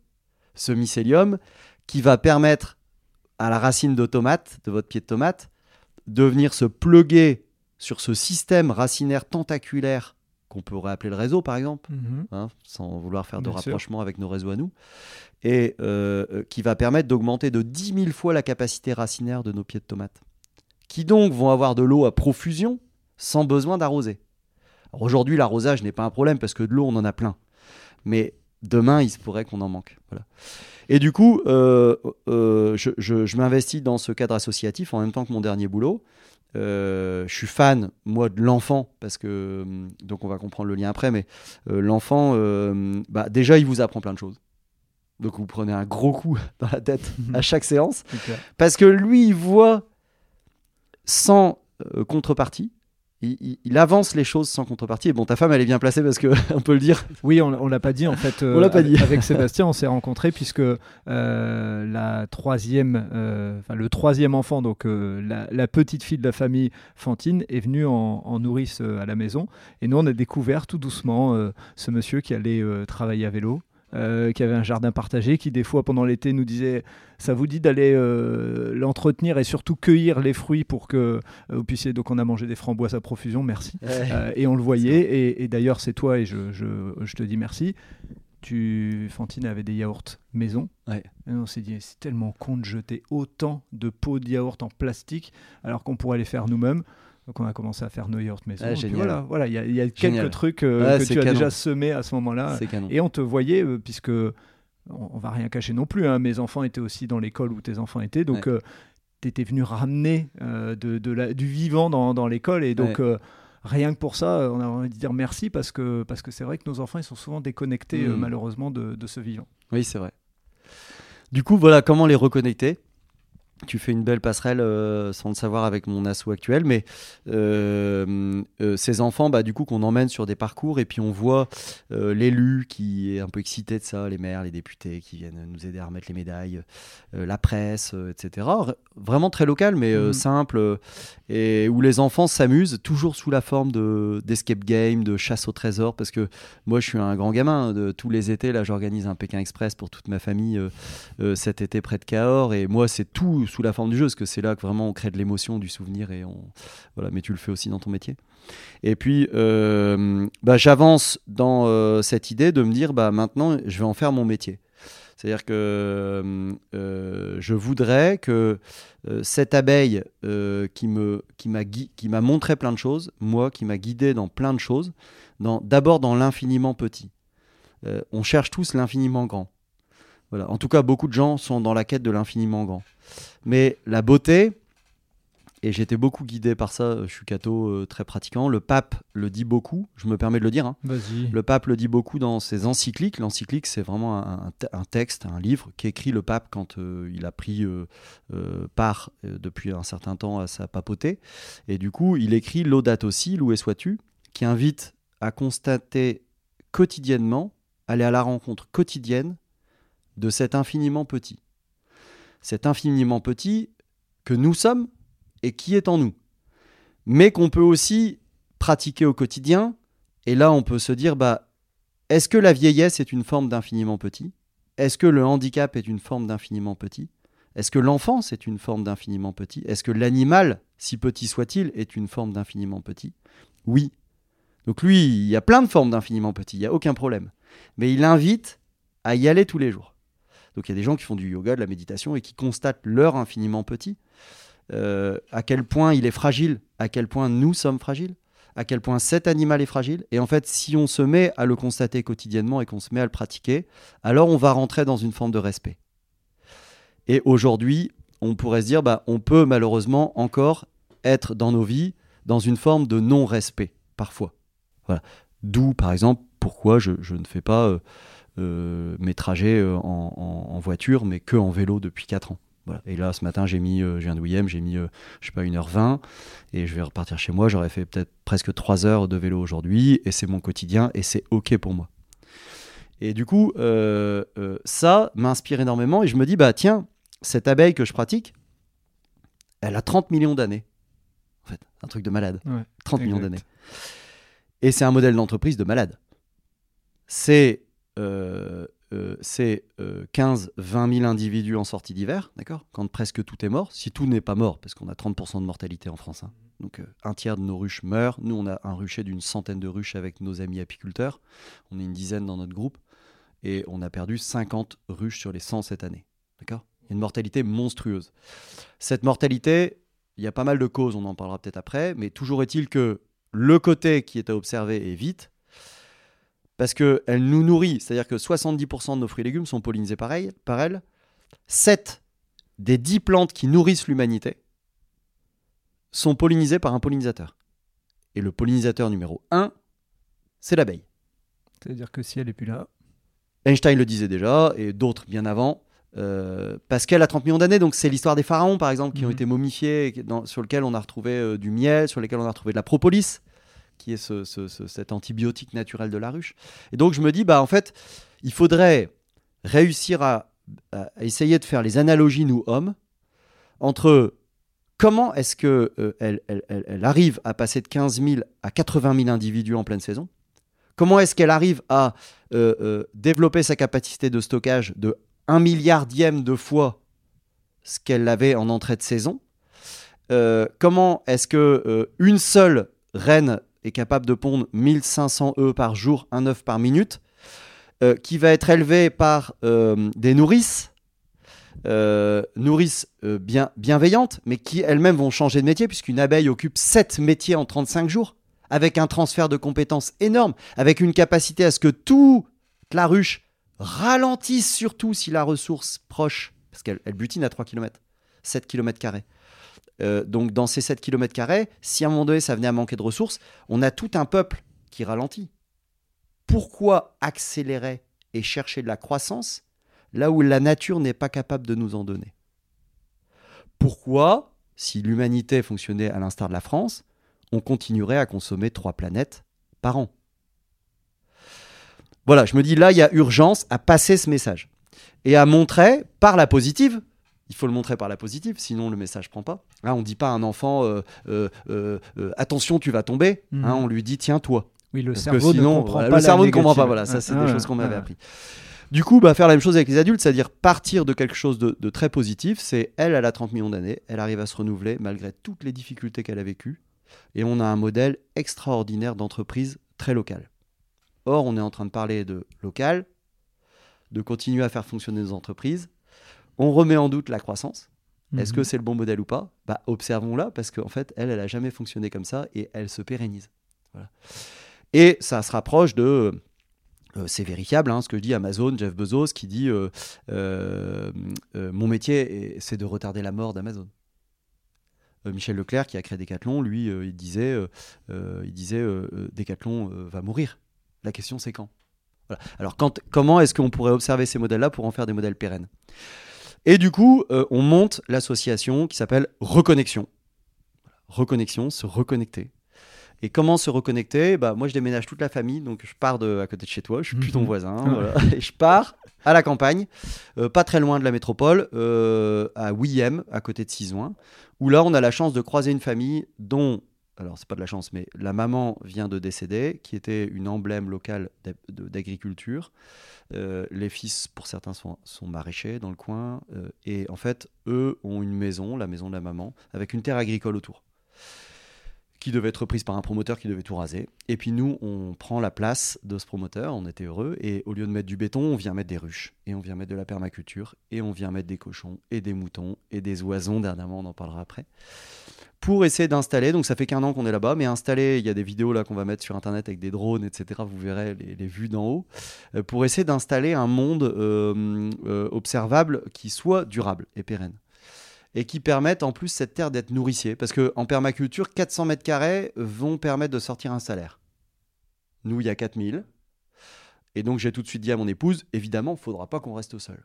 Ce mycélium qui va permettre à la racine de tomate, de votre pied de tomate, de venir se pluguer sur ce système racinaire tentaculaire qu'on pourrait appeler le réseau par exemple, mhm. hein, sans vouloir faire de rapprochement avec nos réseaux à nous, et euh, euh, qui va permettre d'augmenter de 10 000 fois la capacité racinaire de nos pieds de tomate, qui donc vont avoir de l'eau à profusion sans besoin d'arroser. Aujourd'hui, l'arrosage n'est pas un problème parce que de l'eau, on en a plein. Mais demain, il se pourrait qu'on en manque. Voilà. Et du coup, euh, euh, je, m'investis dans ce cadre associatif en même temps que mon dernier boulot. Euh, je suis fan, moi, de l'enfant, parce que, donc on va comprendre le lien après, mais l'enfant, bah, déjà, il vous apprend plein de choses. Donc vous prenez un gros coup dans la tête à chaque séance, parce que lui, il voit sans contrepartie, il, avance les choses sans contrepartie. Et bon, ta femme, elle est bien placée parce que on peut le dire. Oui, on, on l'a pas dit en fait. on l'a pas dit. Avec Sébastien, on s'est rencontrés puisque euh, la troisième, euh, le troisième enfant, donc euh, la, petite fille de la famille Fantine, est venue en, nourrice à la maison. Et nous, on a découvert tout doucement ce monsieur qui allait travailler à vélo. Euh, qui avait un jardin partagé, qui des fois pendant l'été nous disait ça vous dit d'aller euh, l'entretenir et surtout cueillir les fruits pour que euh, vous puissiez. Donc on a mangé des framboises à profusion, merci. et on le voyait. Et, d'ailleurs c'est toi et je, je, te dis merci. Tu, Fantine avait des yaourts maison. Et on s'est dit, c'est tellement con de jeter autant de pots de yaourt en plastique alors qu'on pourrait les faire nous-mêmes. Donc on a commencé à faire nos yaourts maison. Ah, voilà, voilà, il y, a quelques trucs euh, que tu as déjà semés à ce moment-là. Et on te voyait euh, puisque on, va rien cacher non plus. Hein, mes enfants étaient aussi dans l'école où tes enfants étaient, donc euh, tu étais venu ramener de, la, du vivant dans, l'école et donc. Rien que pour ça, on a envie de dire merci parce que parce que c'est vrai que nos enfants ils sont souvent déconnectés mmh. malheureusement de, de ce vivant. Oui, c'est vrai. Du coup, voilà comment les reconnecter tu fais une belle passerelle euh, sans le savoir avec mon asso actuel, mais euh, euh, ces enfants, bah, du coup, qu'on emmène sur des parcours et puis on voit l'élu qui est un peu excité de ça, les maires, les députés qui viennent nous aider à remettre les médailles, la presse, etc. Vraiment très local, mais mmh. simple, et où les enfants s'amusent toujours sous la forme d'escape game, de chasse au trésor, parce que moi, je suis un grand gamin. De, tous les étés, là, j'organise un Pékin Express pour toute ma famille cet été près de Cahors, et moi, c'est tout sous la forme du jeu, parce que c'est là que vraiment on crée de l'émotion, du souvenir, et on voilà. Mais tu le fais aussi dans ton métier. Et puis, euh, bah, j'avance dans euh, cette idée de me dire, bah maintenant, je vais en faire mon métier. C'est-à-dire que euh, je voudrais que cette abeille qui m'a qui montré plein de choses, moi qui m'a guidé dans plein de choses, d'abord dans l'infiniment petit. on cherche tous l'infiniment grand. Voilà. En tout cas, beaucoup de gens sont dans la quête de l'infiniment grand. Mais la beauté, et j'étais beaucoup guidé par ça. Je suis catho euh, très pratiquant. Le pape le dit beaucoup. Je me permets de le dire. Hein. Le pape le dit beaucoup dans ses encycliques. L'encyclique, c'est vraiment un, texte, un livre qu'écrit le pape quand euh, il a pris euh, part depuis un certain temps à sa papauté. Et du coup, il écrit Laudato si, loué sois-tu, qui invite à constater quotidiennement, aller à la rencontre quotidienne de cet infiniment petit. Cet infiniment petit que nous sommes et qui est en nous. Mais qu'on peut aussi pratiquer au quotidien. Et là, on peut se dire, bah, est-ce que la vieillesse est une forme d'infiniment petit? Est-ce que le handicap est une forme d'infiniment petit? Est-ce que l'enfance est une forme d'infiniment petit? Est-ce que l'animal, si petit soit-il, est une forme d'infiniment petit? Oui. Donc lui, il y a plein de formes d'infiniment petit, il n'y a aucun problème. Mais il invite à y aller tous les jours. Donc il y a des gens qui font du yoga, de la méditation et qui constatent leur infiniment petit. Euh, à quel point il est fragile, à quel point nous sommes fragiles, à quel point cet animal est fragile. Et en fait, si on se met à le constater quotidiennement et qu'on se met à le pratiquer, alors on va rentrer dans une forme de respect. Et aujourd'hui, on pourrait se dire, bah, on peut malheureusement encore être dans nos vies dans une forme de non-respect, parfois. Voilà. D'où, par exemple, pourquoi je, ne fais pas euh, mes trajets en, en, voiture, mais que en vélo depuis 4 ans. Et là, ce matin, j'ai mis, euh, je viens de j'ai mis, euh, je sais pas, 1h20 et je vais repartir chez moi. J'aurais fait peut-être presque 3 heures de vélo aujourd'hui et c'est mon quotidien et c'est OK pour moi. Et du coup, euh, ça m'inspire énormément et je me dis, bah tiens, cette abeille que je pratique, elle a 30 millions d'années. En fait, un truc de malade. 30 millions d'années. Et c'est un modèle d'entreprise de malade. C'est euh, c'est 15-20 euh, 000 individus en sortie d'hiver, d'accord Quand presque tout est mort, si tout n'est pas mort, parce qu'on a 30% de mortalité en France. Hein. Donc euh, un tiers de nos ruches meurent. Nous, on a un rucher d'une centaine de ruches avec nos amis apiculteurs. On est une dizaine dans notre groupe. Et on a perdu 50 ruches sur les 100 cette année. D'accord Il y a une mortalité monstrueuse. Cette mortalité, il y a pas mal de causes, on en parlera peut-être après, mais toujours est-il que le côté qui est à observer est vite, parce qu'elle nous nourrit, c'est-à-dire que 70% de nos fruits et légumes sont pollinisés pareil, par elle. 7 des 10 plantes qui nourrissent l'humanité sont pollinisées par un pollinisateur. Et le pollinisateur numéro 1, c'est l'abeille. C'est-à-dire que si elle n'est plus là. Einstein le disait déjà, et d'autres bien avant. Euh, parce qu'elle a 30 millions d'années, donc c'est l'histoire des pharaons par exemple qui ont mhm. été momifiés, sur lesquels on a retrouvé euh, du miel, sur lesquels on a retrouvé de la propolis qui est ce, cet antibiotique naturel de la ruche. Et donc je me dis, bah en fait, il faudrait réussir à, essayer de faire les analogies, nous hommes, entre comment est-ce qu'elle euh, elle, arrive à passer de 15 000 à 80 000 individus en pleine saison? Comment est-ce qu'elle arrive à euh, euh, développer sa capacité de stockage de 1 milliardième de fois ce qu'elle avait en entrée de saison? Comment est-ce que une seule reine est capable de pondre 1500 œufs par jour, un œuf par minute, euh, qui va être élevé par euh, des nourrices, euh, nourrices bien, bienveillantes, mais qui elles-mêmes vont changer de métier, puisqu'une abeille occupe 7 métiers en 35 jours, avec un transfert de compétences énorme, avec une capacité à ce que toute la ruche ralentisse, surtout si la ressource proche, parce qu'elle butine à 3 km, 7 km carrés. Euh, donc dans ces 7 km, si à un moment donné ça venait à manquer de ressources, on a tout un peuple qui ralentit. Pourquoi accélérer et chercher de la croissance là où la nature n'est pas capable de nous en donner? Pourquoi, si l'humanité fonctionnait à l'instar de la France, on continuerait à consommer trois planètes par an? Voilà, je me dis là, il y a urgence à passer ce message et à montrer par la positive il faut le montrer par la positive, sinon le message prend pas. Hein, on ne dit pas à un enfant euh, euh, euh, attention, tu vas tomber. Hein, mhm. on lui dit tiens, toi. Oui, le cerveau ne comprend pas. Le cerveau ne comprend pas. Voilà, ça, c'est des choses qu'on m'avait appris. Du coup, bah, faire la même chose avec les adultes, c'est-à-dire partir de quelque chose de, de très positif. C'est elle, elle a 30 millions d'années, elle arrive à se renouveler malgré toutes les difficultés qu'elle a vécues. Et on a un modèle extraordinaire d'entreprise très locale. Or, on est en train de parler de local, de continuer à faire fonctionner nos entreprises, on remet en doute la croissance. Est-ce que mhm. c'est le bon modèle ou pas? Bah, Observons-la parce qu'en fait, elle, elle n'a jamais fonctionné comme ça et elle se pérennise. Et ça se rapproche de. Euh, c'est vérifiable, hein, ce que dit Amazon, Jeff Bezos, qui dit euh, euh, Mon métier, c'est de retarder la mort d'Amazon. Michel Leclerc, qui a créé Decathlon, lui, il disait, il disait Decathlon va mourir. La question, c'est quand? Alors, quand, comment est-ce qu'on pourrait observer ces modèles-là pour en faire des modèles pérennes? Et du coup, on monte l'association qui s'appelle Reconnexion. Reconnexion, se reconnecter. Et comment se reconnecter? Bah, Moi, je déménage toute la famille, donc je pars de, à côté de chez toi, je suis plus ton mhm. voisin, ah et je pars à la campagne, euh, pas très loin de la métropole, euh, à Wiem, à côté de Cisouin, où là, on a la chance de croiser une famille dont, alors c'est pas de la chance, mais la maman vient de décéder, qui était une emblème locale d'agriculture. Euh, les fils, pour certains, sont, maraîchers dans le coin, et en fait, eux ont une maison, la maison de la maman, avec une terre agricole autour qui devait être prise par un promoteur qui devait tout raser. Et puis nous, on prend la place de ce promoteur, on était heureux, et au lieu de mettre du béton, on vient mettre des ruches, et on vient mettre de la permaculture, et on vient mettre des cochons, et des moutons, et des oisons, dernièrement, on en parlera après, pour essayer d'installer, donc ça fait qu'un an qu'on est là-bas, mais installer, il y a des vidéos là qu'on va mettre sur Internet avec des drones, etc., vous verrez les, vues d'en haut, euh, pour essayer d'installer un monde euh, euh, observable qui soit durable et pérenne et qui permettent en plus cette terre d'être nourricier. Parce qu'en permaculture, 400 mètres carrés vont permettre de sortir un salaire. Nous, il y a 4000. Et donc, j'ai tout de suite dit à mon épouse, évidemment, il faudra pas qu'on reste au sol.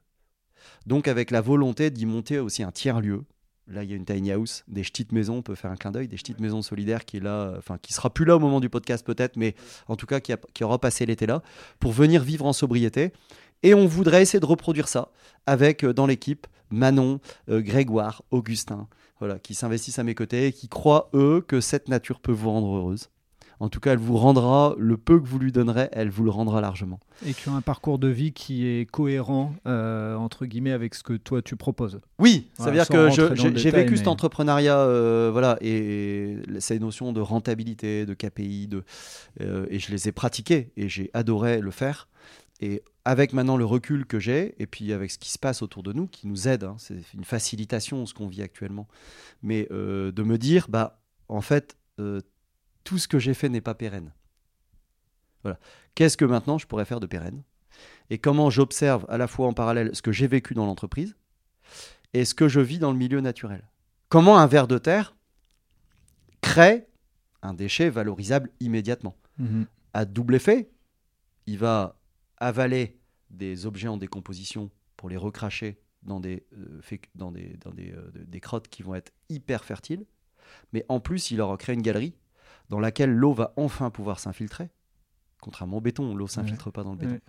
Donc, avec la volonté d'y monter aussi un tiers-lieu, Là, il y a une tiny house, des petites maisons, on peut faire un clin d'œil, des petites maisons solidaires qui est là, enfin qui sera plus là au moment du podcast peut-être, mais en tout cas qui, qui aura passé l'été là, pour venir vivre en sobriété. Et on voudrait essayer de reproduire ça avec euh, dans l'équipe Manon, euh, Grégoire, Augustin, voilà, qui s'investissent à mes côtés et qui croient, eux, que cette nature peut vous rendre heureuse. En tout cas, elle vous rendra le peu que vous lui donnerez, elle vous le rendra largement. Et qui ont un parcours de vie qui est cohérent, euh, entre guillemets, avec ce que toi tu proposes. Oui, ça veut dire que j'ai vécu cet entrepreneuriat, euh, voilà, et, ces notions de rentabilité, de KPI, de, et je les ai pratiquées et j'ai adoré le faire. Et avec maintenant le recul que j'ai, et puis avec ce qui se passe autour de nous, qui nous aide, hein, c'est une facilitation ce qu'on vit actuellement, mais euh, de me dire, bah, en fait, euh, tout ce que j'ai fait n'est pas pérenne. Voilà. Qu'est-ce que maintenant je pourrais faire de pérenne? Et comment j'observe à la fois en parallèle ce que j'ai vécu dans l'entreprise et ce que je vis dans le milieu naturel? Comment un ver de terre crée un déchet valorisable immédiatement? Mmh à double effet, il va avaler des objets en décomposition pour les recracher dans des, euh, dans des, dans des, euh, des, crottes qui vont être hyper fertiles. Mais en plus, il aura créé une galerie dans laquelle l'eau va enfin pouvoir s'infiltrer. Contrairement au béton, l'eau ne s'infiltre pas dans le béton.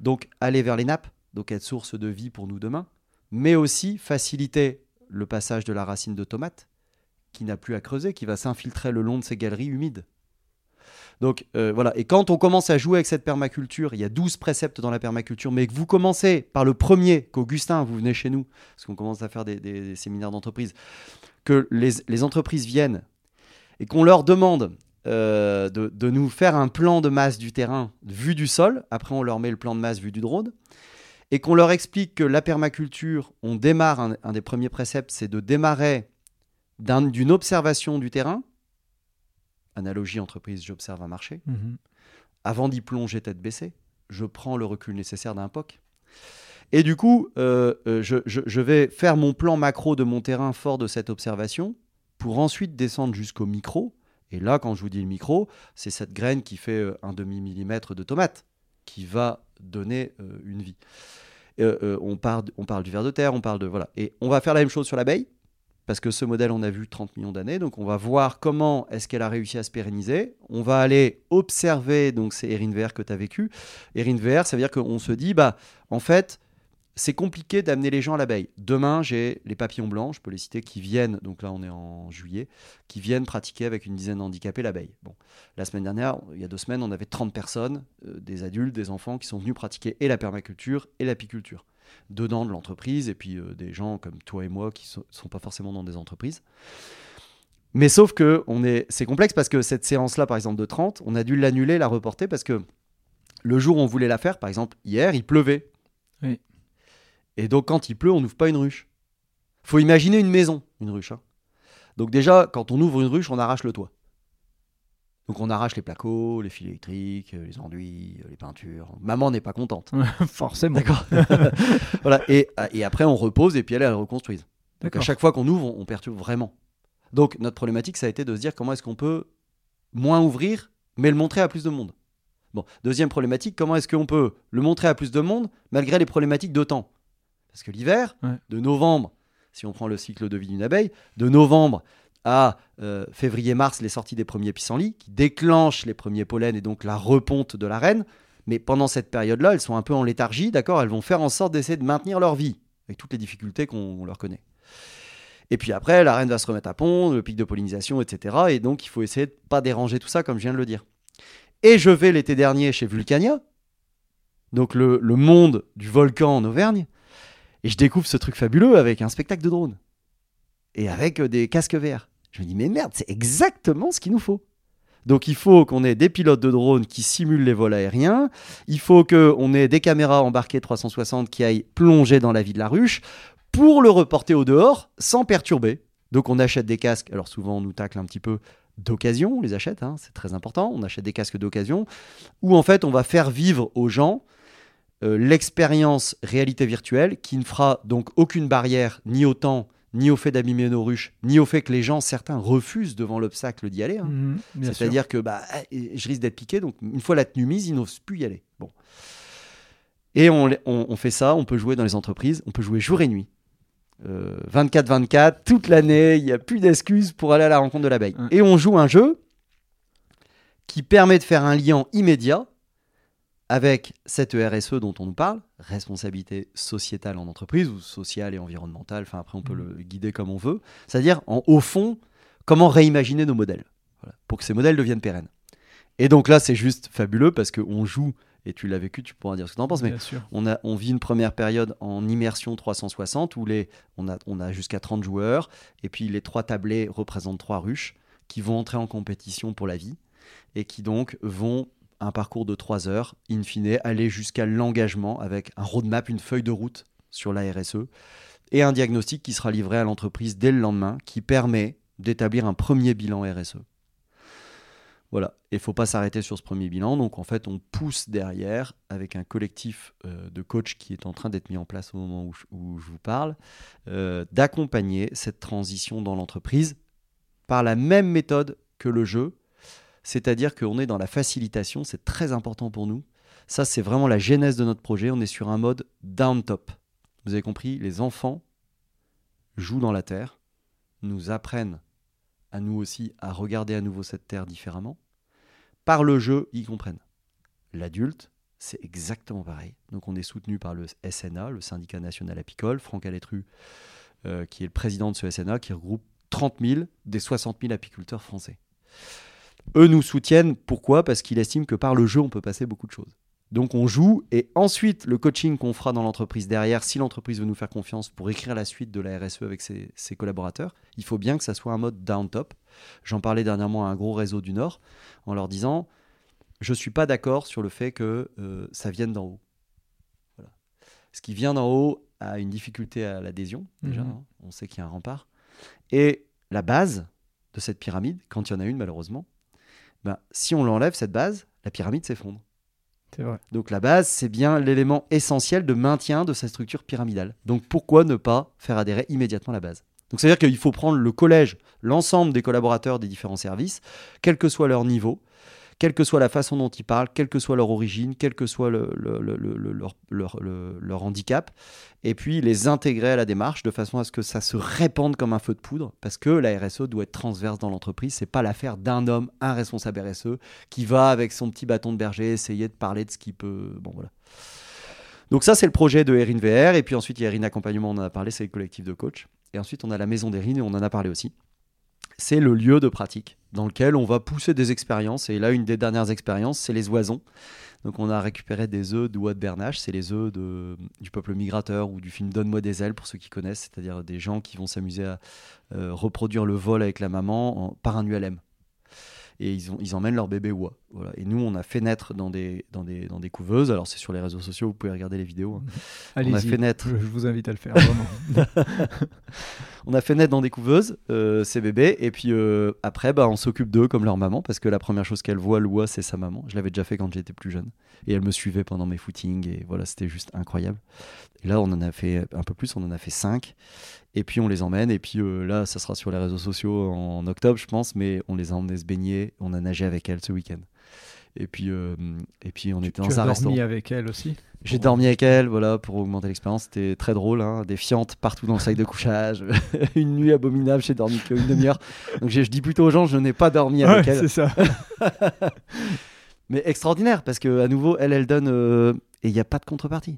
Donc, aller vers les nappes, donc être source de vie pour nous demain, mais aussi faciliter le passage de la racine de tomate, qui n'a plus à creuser, qui va s'infiltrer le long de ces galeries humides. Donc euh, voilà, et quand on commence à jouer avec cette permaculture, il y a 12 préceptes dans la permaculture, mais que vous commencez par le premier, qu'Augustin, vous venez chez nous, parce qu'on commence à faire des, séminaires d'entreprise, que les, entreprises viennent et qu'on leur demande euh, de, nous faire un plan de masse du terrain vu du sol, après on leur met le plan de masse vu du drone, et qu'on leur explique que la permaculture, on démarre, un, un des premiers préceptes, c'est de démarrer d'une observation du terrain, analogie entreprise, j'observe un marché. Mhm. Avant d'y plonger tête baissée, je prends le recul nécessaire d'un POC. Et du coup, euh, euh, je, vais faire mon plan macro de mon terrain fort de cette observation pour ensuite descendre jusqu'au micro. Et là, quand je vous dis le micro, c'est cette graine qui fait euh, un demi-millimètre de tomate qui va donner une vie. on, parle, on parle du ver de terre, on parle de. Voilà. Et on va faire la même chose sur l'abeille parce que ce modèle, on a vu 30 millions d'années, donc on va voir comment est-ce qu'elle a réussi à se pérenniser. On va aller observer, donc c'est Erin VR que tu as vécu. Erin VR, ça veut dire qu'on se dit, bah, en fait, c'est compliqué d'amener les gens à l'abeille. Demain, j'ai les papillons blancs, je peux les citer, qui viennent, donc là on est en juillet, qui viennent pratiquer avec une dizaine d'handicapés l'abeille. Bon, la semaine dernière, il y a deux semaines, on avait 30 personnes, euh, des adultes, des enfants, qui sont venus pratiquer et la permaculture et l'apiculture dedans de l'entreprise, et puis euh, des gens comme toi et moi qui ne sont, pas forcément dans des entreprises. Mais sauf que on est, c'est complexe parce que cette séance-là, par exemple, de 30, on a dû l'annuler, la reporter parce que le jour où on voulait la faire, par exemple, hier, il pleuvait. Et donc, quand il pleut, on n'ouvre pas une ruche. faut imaginer une maison, une ruche. Hein. Donc, déjà, quand on ouvre une ruche, on arrache le toit. Donc on arrache les placos, les fils électriques, euh, les enduits, euh, les peintures. Maman n'est pas contente. Forcément. D'accord. voilà. Et, et, après on repose et puis elle, elle reconstruise. Donc à chaque fois qu'on ouvre, on, perturbe vraiment. Donc notre problématique, ça a été de se dire comment est-ce qu'on peut moins ouvrir, mais le montrer à plus de monde. Bon, deuxième problématique, comment est-ce qu'on peut le montrer à plus de monde malgré les problématiques de temps Parce que l'hiver, de novembre, si on prend le cycle de vie d'une abeille, de novembre à euh, février-mars, les sorties des premiers pissenlits, qui déclenchent les premiers pollens et donc la reponte de la reine. Mais pendant cette période-là, elles sont un peu en léthargie, d'accord? Elles vont faire en sorte d'essayer de maintenir leur vie, avec toutes les difficultés qu'on leur connaît. Et puis après, la reine va se remettre à pondre, le pic de pollinisation, etc. Et donc, il faut essayer de ne pas déranger tout ça, comme je viens de le dire. Et je vais l'été dernier chez Vulcania, donc le, le, monde du volcan en Auvergne, et je découvre ce truc fabuleux avec un spectacle de drone. Et avec euh, des casques verts. Je me dis, mais merde, c'est exactement ce qu'il nous faut. Donc il faut qu'on ait des pilotes de drones qui simulent les vols aériens, il faut qu'on ait des caméras embarquées 360 qui aillent plonger dans la vie de la ruche pour le reporter au dehors sans perturber. Donc on achète des casques, alors souvent on nous tacle un petit peu d'occasion, on les achète, hein, c'est très important, on achète des casques d'occasion, où en fait on va faire vivre aux gens euh, l'expérience réalité virtuelle qui ne fera donc aucune barrière ni au temps ni au fait d'abîmer nos ruches, ni au fait que les gens, certains, refusent devant l'obstacle d'y aller. Hein. Mhm, C'est-à-dire que bah, eh, je risque d'être piqué, donc une fois la tenue mise, ils n'osent plus y aller. Bon. Et on, fait ça, on peut jouer dans les entreprises, on peut jouer jour et nuit. 24-24, euh, toute l'année, il n'y a plus d'excuses pour aller à la rencontre de l'abeille. Et on joue un jeu qui permet de faire un lien immédiat avec cette RSE dont on nous parle, responsabilité sociétale en entreprise ou sociale et environnementale, enfin après on peut mmh. le guider comme on veut, c'est-à-dire au fond comment réimaginer nos modèles pour que ces modèles deviennent pérennes. Et donc là c'est juste fabuleux parce qu'on joue, et tu l'as vécu, tu pourras dire ce que tu en penses, mais on, a, on vit une première période en immersion 360 où les, on a, on a jusqu'à 30 joueurs, et puis les trois tablés représentent trois ruches qui vont entrer en compétition pour la vie et qui donc vont un parcours de 3 heures, in fine, aller jusqu'à l'engagement avec un roadmap, une feuille de route sur la RSE et un diagnostic qui sera livré à l'entreprise dès le lendemain qui permet d'établir un premier bilan RSE. Voilà, il ne faut pas s'arrêter sur ce premier bilan, donc en fait on pousse derrière avec un collectif euh, de coachs qui est en train d'être mis en place au moment où je, vous parle, euh, d'accompagner cette transition dans l'entreprise par la même méthode que le jeu, c'est-à-dire qu'on est dans la facilitation, c'est très important pour nous. Ça, c'est vraiment la genèse de notre projet. On est sur un mode down-top. Vous avez compris, les enfants jouent dans la terre, nous apprennent à nous aussi à regarder à nouveau cette terre différemment. Par le jeu, ils comprennent. L'adulte, c'est exactement pareil. Donc on est soutenu par le SNA, le syndicat national apicole, Franck Aletru, euh, qui est le président de ce SNA, qui regroupe 30 000 des 60 000 apiculteurs français. Eux nous soutiennent. Pourquoi? Parce qu'ils estiment que par le jeu, on peut passer beaucoup de choses. Donc on joue et ensuite le coaching qu'on fera dans l'entreprise derrière, si l'entreprise veut nous faire confiance pour écrire la suite de la RSE avec ses, collaborateurs, il faut bien que ça soit un mode down top. J'en parlais dernièrement à un gros réseau du Nord en leur disant je ne suis pas d'accord sur le fait que euh, ça vienne d'en haut. Ce qui vient d'en haut a une difficulté à l'adhésion, déjà, mhm. hein. on sait qu'il y a un rempart. Et la base de cette pyramide, quand il y en a une malheureusement, ben, si on l'enlève, cette base, la pyramide s'effondre. Donc la base, c'est bien l'élément essentiel de maintien de sa structure pyramidale. Donc pourquoi ne pas faire adhérer immédiatement la base? Donc c'est-à-dire qu'il faut prendre le collège, l'ensemble des collaborateurs des différents services, quel que soit leur niveau, quelle que soit la façon dont ils parlent, quelle que soit leur origine, quel que soit le, leur, handicap, et puis les intégrer à la démarche de façon à ce que ça se répande comme un feu de poudre, parce que la RSE doit être transverse dans l'entreprise. C'est pas l'affaire d'un homme, un responsable RSE, qui va avec son petit bâton de berger essayer de parler de ce qu'il peut. Bon voilà. Donc ça, c'est le projet de Erin VR. Et puis ensuite, il y a Erin Accompagnement, on en a parlé, c'est le collectif de coach. Et ensuite, on a la maison d'Erin et on en a parlé aussi c'est le lieu de pratique dans lequel on va pousser des expériences. Et là, une des dernières expériences, c'est les oisons. Donc, on a récupéré des œufs d'oie de Bernache, c'est les œufs du peuple migrateur ou du film Donne-moi des ailes pour ceux qui connaissent, c'est-à-dire des gens qui vont s'amuser à euh, reproduire le vol avec la maman par un ULM et ils, ont, ils emmènent leur bébé oie. Voilà. Et nous, on a fait naître dans des, dans des, dans des couveuses. Alors, c'est sur les réseaux sociaux, vous pouvez regarder les vidéos. Hein. Allez on a fait naître. Je, vous invite à le faire, vraiment. on a fait naître dans des couveuses euh, ces bébés. Et puis euh, après, bah, on s'occupe d'eux comme leur maman parce que la première chose qu'elle voit, l'oie, c'est sa maman. Je l'avais déjà fait quand j'étais plus jeune. Et elle me suivait pendant mes footings. Et voilà, c'était juste incroyable. Et là, on en a fait un peu plus, on en a fait 5. Et puis, on les emmène. Et puis euh, là, ça sera sur les réseaux sociaux en octobre, je pense. Mais on les a emmenés se baigner. On a nagé avec elles ce week-end. Et puis, euh, et puis on était dans un restaurant. dormi avec elle aussi J'ai dormi avec elle, voilà, pour augmenter l'expérience. C'était très drôle, hein, des fientes partout dans le sac de couchage. une nuit abominable, j'ai dormi qu'une demi-heure. Donc je dis plutôt aux gens, je n'ai pas dormi avec elle. C'est ça. Mais extraordinaire, parce que à nouveau, elle, elle donne euh, et il n'y a pas de contrepartie.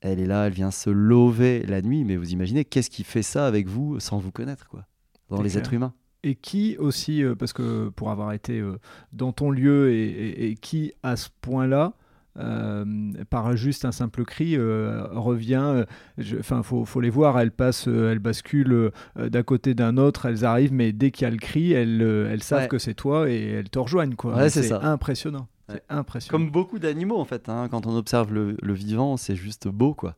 Elle est là, elle vient se lever la nuit, mais vous imaginez qu'est-ce qui fait ça avec vous sans vous connaître, quoi, dans les êtres humains? Et qui aussi, euh, parce que pour avoir été euh, dans ton lieu et, qui à ce point-là, euh, par juste un simple cri, revient. Enfin, faut, faut, les voir. Elles passent, elles basculent d'un côté d'un autre. Elles arrivent, mais dès qu'il y a le cri, elles, elles savent que c'est toi et elles te rejoignent. Quoi. c'est impressionnant. C'est impressionnant. Comme beaucoup d'animaux en fait. Hein, quand on observe le, le vivant, c'est juste beau, quoi.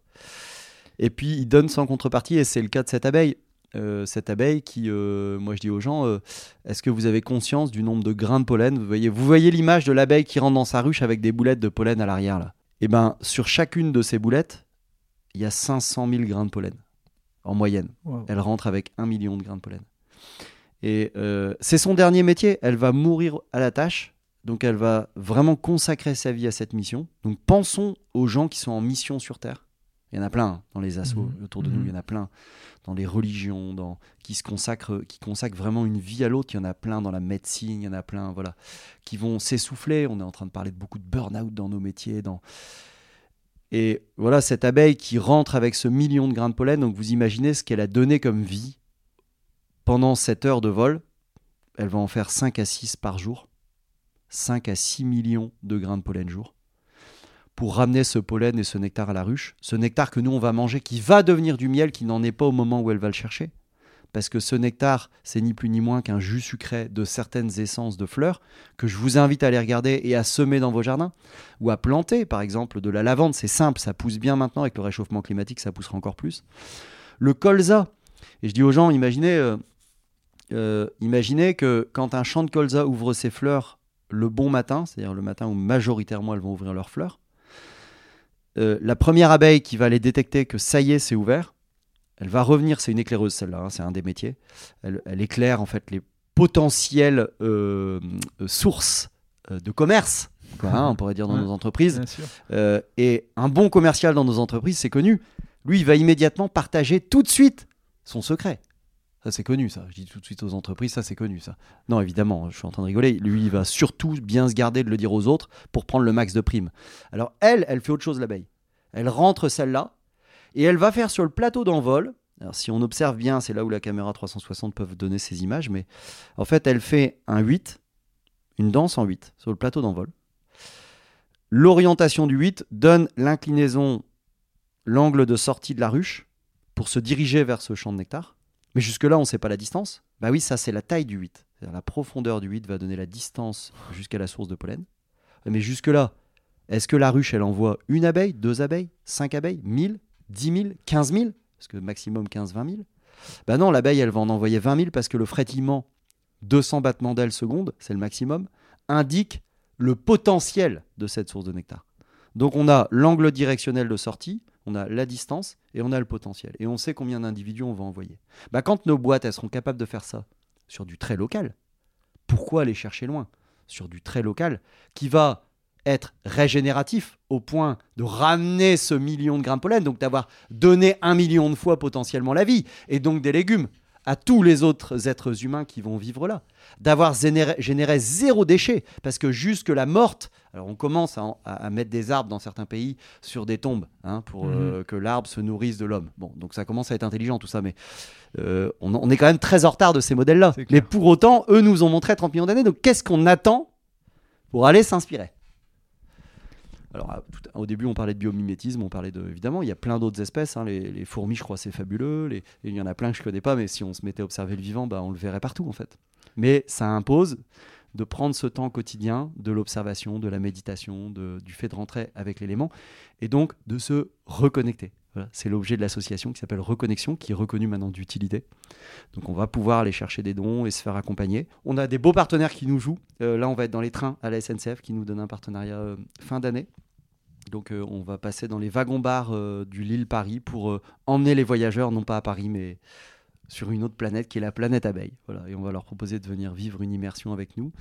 Et puis il donne sans contrepartie, et c'est le cas de cette abeille. Euh, cette abeille qui, euh, moi je dis aux gens, euh, est-ce que vous avez conscience du nombre de grains de pollen? Vous voyez, vous voyez l'image de l'abeille qui rentre dans sa ruche avec des boulettes de pollen à l'arrière là. Et eh ben sur chacune de ces boulettes, il y a 500 000 grains de pollen en moyenne. Elle rentre avec un million de grains de pollen. Et c'est son dernier métier. Elle va mourir à la tâche. Donc elle va vraiment consacrer sa vie à cette mission. Donc pensons aux gens qui sont en mission sur Terre. Il y en a plein dans les assauts mhm. autour de nous, il y en a plein dans les religions, dans, qui se consacrent, qui consacrent vraiment une vie à l'autre. Il y en a plein dans la médecine, il y en a plein, voilà, qui vont s'essouffler. On est en train de parler de beaucoup de burn-out dans nos métiers, dans et voilà cette abeille qui rentre avec ce million de grains de pollen. Donc vous imaginez ce qu'elle a donné comme vie pendant cette heure de vol. Elle va en faire 5 à 6 par jour. 5 à 6 millions de grains de pollen jour pour ramener ce pollen et ce nectar à la ruche. Ce nectar que nous, on va manger, qui va devenir du miel, qui n'en est pas au moment où elle va le chercher. Parce que ce nectar, c'est ni plus ni moins qu'un jus sucré de certaines essences de fleurs que je vous invite à aller regarder et à semer dans vos jardins ou à planter, par exemple, de la lavande. C'est simple, ça pousse bien maintenant avec le réchauffement climatique, ça poussera encore plus. Le colza, et je dis aux gens, imaginez, euh, euh, imaginez que quand un champ de colza ouvre ses fleurs le bon matin, c'est-à-dire le matin où majoritairement elles vont ouvrir leurs fleurs, euh, la première abeille qui va aller détecter que ça y est, c'est ouvert, elle va revenir, c'est une éclaireuse celle-là, hein, c'est un des métiers. Elle, éclaire en fait les potentielles euh, sources euh, de commerce, hein, on pourrait dire dans nos entreprises. et un bon commercial dans nos entreprises, c'est connu. Lui, il va immédiatement partager tout de suite son secret. Ça, c'est connu, ça. Je dis tout de suite aux entreprises, ça, c'est connu, ça. Non, évidemment, je suis en train de rigoler. Lui, il va surtout bien se garder de le dire aux autres pour prendre le max de primes. Alors, elle, elle fait autre chose, l'abeille. Elle rentre celle-là et elle va faire sur le plateau d'envol. Alors, si on observe bien, c'est là où la caméra 360 peut donner ces images, mais en fait, elle fait un 8, une danse en 8 sur le plateau d'envol. L'orientation du 8 donne l'inclinaison, l'angle de sortie de la ruche pour se diriger vers ce champ de nectar. Mais jusque-là, on ne sait pas la distance. Bah oui, ça, c'est la taille du 8. La profondeur du 8 va donner la distance jusqu'à la source de pollen. Mais jusque-là, est-ce que la ruche, elle envoie une abeille, deux abeilles, cinq abeilles, mille, dix mille, quinze mille? Parce que maximum 15, 20 000. Bah non, l'abeille, elle va en envoyer 20 000 parce que le frétillement, 200 battements d'ailes secondes, c'est le maximum, indique le potentiel de cette source de nectar. Donc on a l'angle directionnel de sortie, on a la distance et on a le potentiel. Et on sait combien d'individus on va envoyer. Bah, quand nos boîtes, seront capables de faire ça sur du très local, pourquoi aller chercher loin Sur du très local qui va être régénératif au point de ramener ce million de grains de pollen, donc d'avoir donné un million de fois potentiellement la vie, et donc des légumes? À tous les autres êtres humains qui vont vivre là. D'avoir généré, zéro déchet, parce que jusque la morte, alors on commence à, mettre des arbres dans certains pays sur des tombes, hein, pour mhm. euh, que l'arbre se nourrisse de l'homme. Bon, donc ça commence à être intelligent tout ça, mais euh, on, est quand même très en retard de ces modèles-là. Mais pour autant, eux nous ont montré 30 millions d'années, donc qu'est-ce qu'on attend pour aller s'inspirer? Alors, au début, on parlait de biomimétisme, on parlait de. Évidemment, il y a plein d'autres espèces. Hein, les, fourmis, je crois, c'est fabuleux. il y en a plein que je connais pas, mais si on se mettait à observer le vivant, bah, on le verrait partout, en fait. Mais ça impose de prendre ce temps quotidien de l'observation, de la méditation, du fait de rentrer avec l'élément, et donc de se reconnecter. C'est l'objet de l'association qui s'appelle Reconnexion, qui est reconnue maintenant d'utilité. Donc on va pouvoir aller chercher des dons et se faire accompagner. On a des beaux partenaires qui nous jouent. Euh, là, on va être dans les trains à la SNCF qui nous donne un partenariat euh, fin d'année. Donc euh, on va passer dans les wagons-bars du Lille-Paris pour emmener les voyageurs, non pas à Paris, mais sur une autre planète qui est la planète abeille. Voilà, et on va leur proposer de venir vivre une immersion avec nous.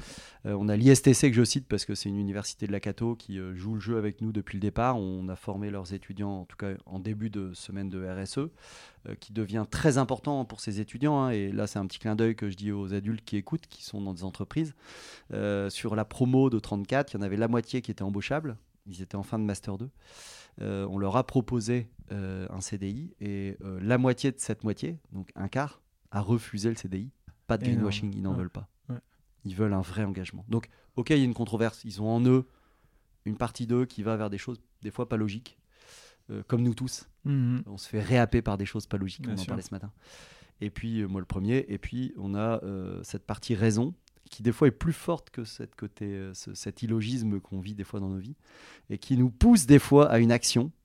Euh, on a l'ISTC que je cite parce que c'est une université de la Cato qui euh, joue le jeu avec nous depuis le départ. On a formé leurs étudiants, en tout cas en début de semaine de RSE, euh, qui devient très important pour ces étudiants. Hein. et là, c'est un petit clin d'œil que je dis aux adultes qui écoutent, qui sont dans des entreprises. sur la promo de 34, il y en avait la moitié qui était embauchable. Ils étaient en fin de Master 2. Euh, on leur a proposé un CDI et euh, la moitié de cette moitié, donc un quart, a refusé le CDI. Pas de greenwashing, ils n'en veulent pas. Ils veulent un vrai engagement. Donc, ok, il y a une controverse. Ils ont en eux une partie d'eux qui va vers des choses des fois pas logiques, comme nous tous. Mhm. On se fait réhapper par des choses pas logiques. on en parlait ce matin. Et puis, moi le premier. Et puis, on a cette partie raison qui des fois est plus forte que cette côté, euh, cet illogisme qu'on vit des fois dans nos vies, et qui nous pousse des fois à une action, euh,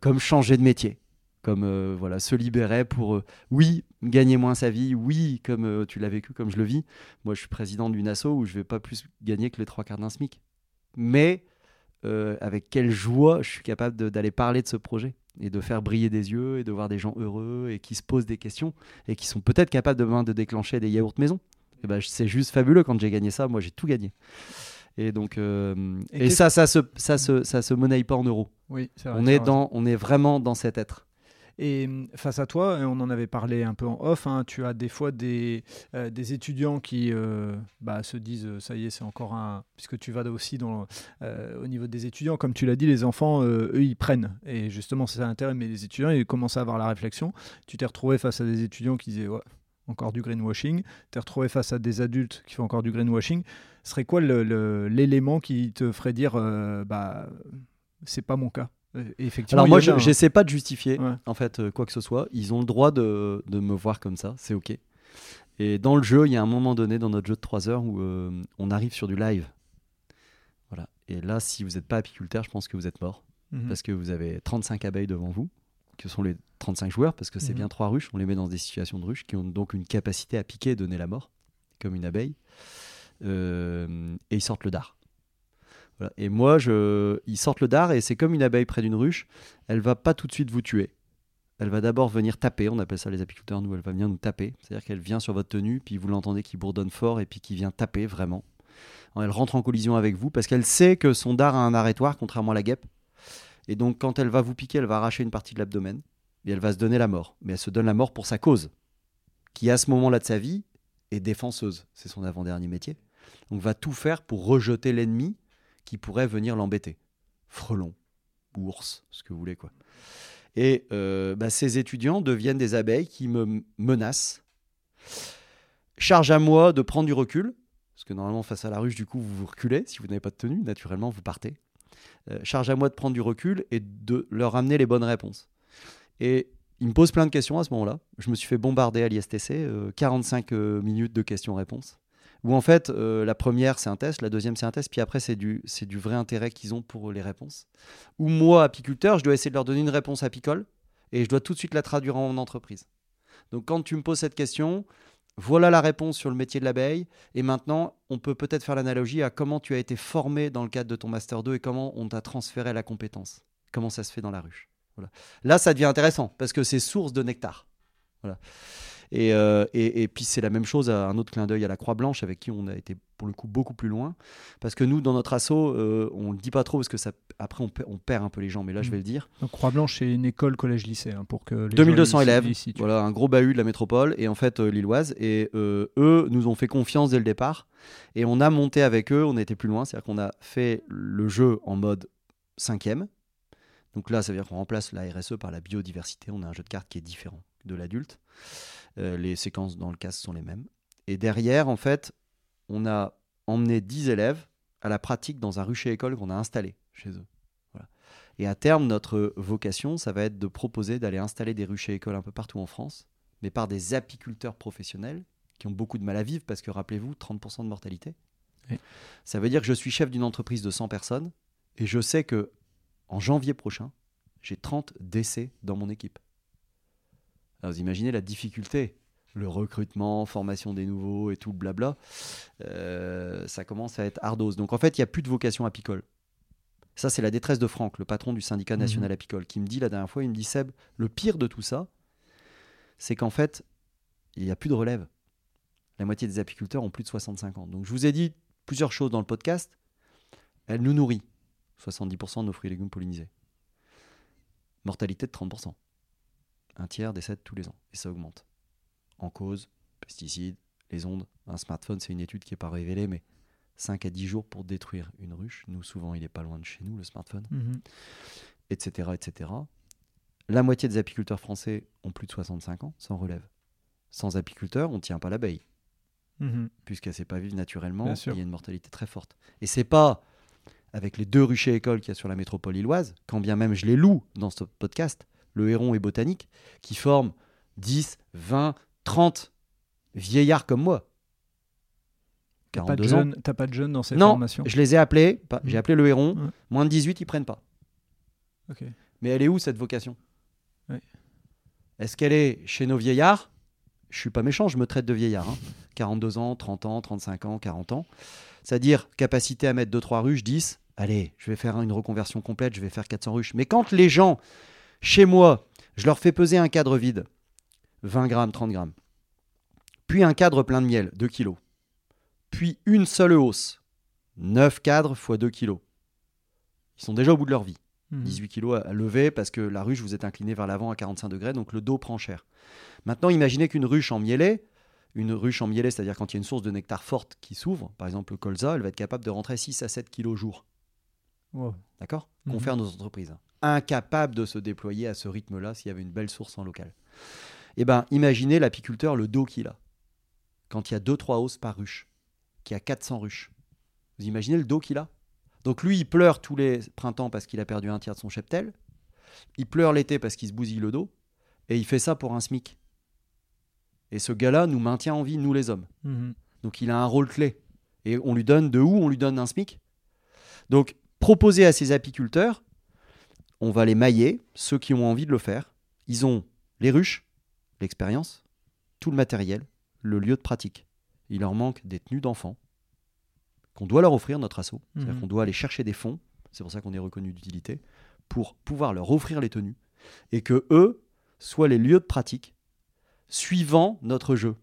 comme changer de métier, comme euh, voilà se libérer pour, oui, gagner moins sa vie, oui, comme tu l'as vécu, comme je le vis. Moi, je suis président d'une asso où je vais pas plus gagner que les trois quarts d'un SMIC. Mais avec quelle joie je suis capable d'aller parler de ce projet et de faire briller des yeux et de voir des gens heureux et qui se posent des questions et qui sont peut-être capables demain de déclencher des yaourts maison. Eh ben, c'est juste fabuleux quand j'ai gagné ça. Moi, j'ai tout gagné. Et donc, euh, et, ça, ça se, ça se, ça se monnaie pas en euros. Oui, vrai, on est dans, on est vraiment dans cet être. Et hum, face à toi, on en avait parlé un peu en off, hein, tu as des fois des, euh, des étudiants qui euh, bah, se disent ça y est, c'est encore un. Puisque tu vas aussi dans, au niveau des étudiants, comme tu l'as dit, les enfants, eux, ils prennent. Et justement, c'est ça l'intérêt, mais les étudiants, ils commencent à avoir la réflexion. Tu t'es retrouvé face à des étudiants qui disaient ouais, encore du greenwashing, tu es retrouvé face à des adultes qui font encore du greenwashing, serait quoi l'élément qui te ferait dire euh, bah c'est pas mon cas? Euh, Effectivement, Alors moi, je n'essaie pas de justifier en fait euh, quoi que ce soit. Ils ont le droit de, de me voir comme ça, c'est ok. Et dans le jeu, il y a un moment donné dans notre jeu de 3 heures où on arrive sur du live. Voilà. Et là, si vous n'êtes pas apiculteur, je pense que vous êtes mort. Mhm. Parce que vous avez 35 abeilles devant vous que sont les 35 joueurs, parce que c'est mhm. bien trois ruches, on les met dans des situations de ruches qui ont donc une capacité à piquer et donner la mort, comme une abeille. Euh, et ils sortent le dard. Et moi, je... ils sortent le dard et c'est comme une abeille près d'une ruche, elle va pas tout de suite vous tuer. Elle va d'abord venir taper, on appelle ça les apiculteurs, nous, elle va venir nous taper. C'est-à-dire qu'elle vient sur votre tenue, puis vous l'entendez qui bourdonne fort et puis qui vient taper vraiment. Elle rentre en collision avec vous parce qu'elle sait que son dard a un arrêtoire, contrairement à la guêpe. Et donc, quand elle va vous piquer, elle va arracher une partie de l'abdomen et elle va se donner la mort. Mais elle se donne la mort pour sa cause, qui à ce moment-là de sa vie est défenseuse. C'est son avant-dernier métier. Donc, va tout faire pour rejeter l'ennemi qui pourrait venir l'embêter. Frelon, ours, ce que vous voulez, quoi. Et euh, bah, ces étudiants deviennent des abeilles qui me menacent. Charge à moi de prendre du recul, parce que normalement, face à la ruche, du coup, vous vous reculez. Si vous n'avez pas de tenue, naturellement, vous partez. Euh, charge à moi de prendre du recul et de leur amener les bonnes réponses. Et ils me posent plein de questions à ce moment-là. Je me suis fait bombarder à l'ISTC, 45 euh, euh, minutes de questions-réponses. Où en fait, la première c'est un test, la deuxième c'est un test, puis après c'est du, c'est du vrai intérêt qu'ils ont pour les réponses. Ou moi, apiculteur, je dois essayer de leur donner une réponse apicole et je dois tout de suite la traduire en entreprise. Donc quand tu me poses cette question, voilà la réponse sur le métier de l'abeille. Et maintenant, on peut peut-être faire l'analogie à comment tu as été formé dans le cadre de ton Master 2 et comment on t'a transféré la compétence. Comment ça se fait dans la ruche. Voilà. Là, ça devient intéressant parce que c'est source de nectar. Voilà. Euh, et, et, puis c'est la même chose, à un autre clin d'œil à la Croix-Blanche, avec qui on a été pour le coup beaucoup plus loin. Parce que nous, dans notre assaut, euh, on ne le dit pas trop, parce que ça, après on, on, perd un peu les gens, mais là je vais le dire. Croix-Blanche, c'est une école collège-lycée, hein, pour que 2200 élèves, voilà, un gros bahut de la métropole, et en fait euh, lilloise. Et eux nous ont fait confiance dès le départ, et on a monté avec eux, on a été plus loin, c'est-à-dire qu'on a fait le jeu en mode cinquième. Donc là, ça veut dire qu'on remplace la RSE par la biodiversité, on a un jeu de cartes qui est différent de l'adulte. Euh, les séquences dans le casque sont les mêmes. Et derrière, en fait, on a emmené 10 élèves à la pratique dans un rucher école qu'on a installé chez eux. Et à terme, notre vocation, ça va être de proposer d'aller installer des ruchers écoles un peu partout en France, mais par des apiculteurs professionnels qui ont beaucoup de mal à vivre parce que, rappelez-vous, 30% de mortalité. Ça veut dire que je suis chef d'une entreprise de 100 personnes et je sais que en janvier prochain, j'ai 30 décès dans mon équipe. Alors vous imaginez la difficulté, le recrutement, formation des nouveaux et tout le blabla, euh, ça commence à être ardos. Donc en fait, il n'y a plus de vocation apicole. Ça, c'est la détresse de Franck, le patron du syndicat national mhm. apicole, qui me dit la dernière fois, il me dit Seb, le pire de tout ça, c'est qu'en fait, il n'y a plus de relève. La moitié des apiculteurs ont plus de 65 ans. Donc je vous ai dit plusieurs choses dans le podcast. Elle nous nourrit. 70% de nos fruits et légumes pollinisés. Mortalité de 30%. Un tiers décède tous les ans. Et ça augmente. En cause, pesticides, les ondes. Un smartphone, c'est une étude qui n'est pas révélée, mais 5 à 10 jours pour détruire une ruche. Nous, souvent, il n'est pas loin de chez nous, le smartphone. Etc. Mhm. etc. La moitié des apiculteurs français ont plus de 65 ans, sans relève. Sans apiculteurs, on ne tient pas l'abeille. Mhm. Puisqu'elle ne sait pas vivre naturellement, il y a une mortalité très forte. Et c'est pas avec les deux ruchers écoles qu'il y a sur la métropole illoise, quand bien même je les loue dans ce podcast, le héron et botanique, qui forment 10, 20, 30 vieillards comme moi. T'as pas, de jeunes, pas de jeunes dans cette non, je les ai appelés, j'ai mhm. appelé le héron, moins de 18, ils prennent pas. Mais elle est où cette vocation? Est-ce qu'elle est chez nos vieillards? Je suis pas méchant, je me traite de vieillard. 42 hein. ans, 30 ans, 35 ans, 40 ans. C'est-à-dire capacité à mettre 2-3 ruches, 10. Allez, je vais faire une reconversion complète, je vais faire 400 ruches. Mais quand les gens, chez moi, je leur fais peser un cadre vide, 20 grammes, 30 grammes, puis un cadre plein de miel, 2 kilos, puis une seule hausse, 9 cadres x 2 kilos. Ils sont déjà au bout de leur vie. 18 mhm. kilos à lever parce que la ruche, vous êtes incliné vers l'avant à 45 degrés, donc le dos prend cher. Maintenant, imaginez qu'une ruche en mielé, une ruche en mielé, c'est-à-dire quand il y a une source de nectar forte qui s'ouvre, par exemple le colza, elle va être capable de rentrer 6 à 7 kilos jour. D'accord? Mhm. Confère nos entreprises. Incapable de se déployer à ce rythme-là s'il y avait une belle source en local. Eh bien, imaginez l'apiculteur, le dos qu'il a. Quand il y a 2-3 hausses par ruche, qui a 400 ruches. Vous imaginez le dos qu'il a? Donc lui, il pleure tous les printemps parce qu'il a perdu un tiers de son cheptel. Il pleure l'été parce qu'il se bousille le dos. Et il fait ça pour un SMIC. Et ce gars-là nous maintient en vie, nous les hommes. Mhm. Donc il a un rôle clé. Et on lui donne de où On lui donne un SMIC? Donc proposer à ces apiculteurs, on va les mailler, ceux qui ont envie de le faire. Ils ont les ruches, l'expérience, tout le matériel, le lieu de pratique. Il leur manque des tenues d'enfants, qu'on doit leur offrir, notre assaut. C'est-à-dire mhm. qu'on doit aller chercher des fonds, c'est pour ça qu'on est reconnu d'utilité, pour pouvoir leur offrir les tenues et que eux soient les lieux de pratique suivant notre jeu.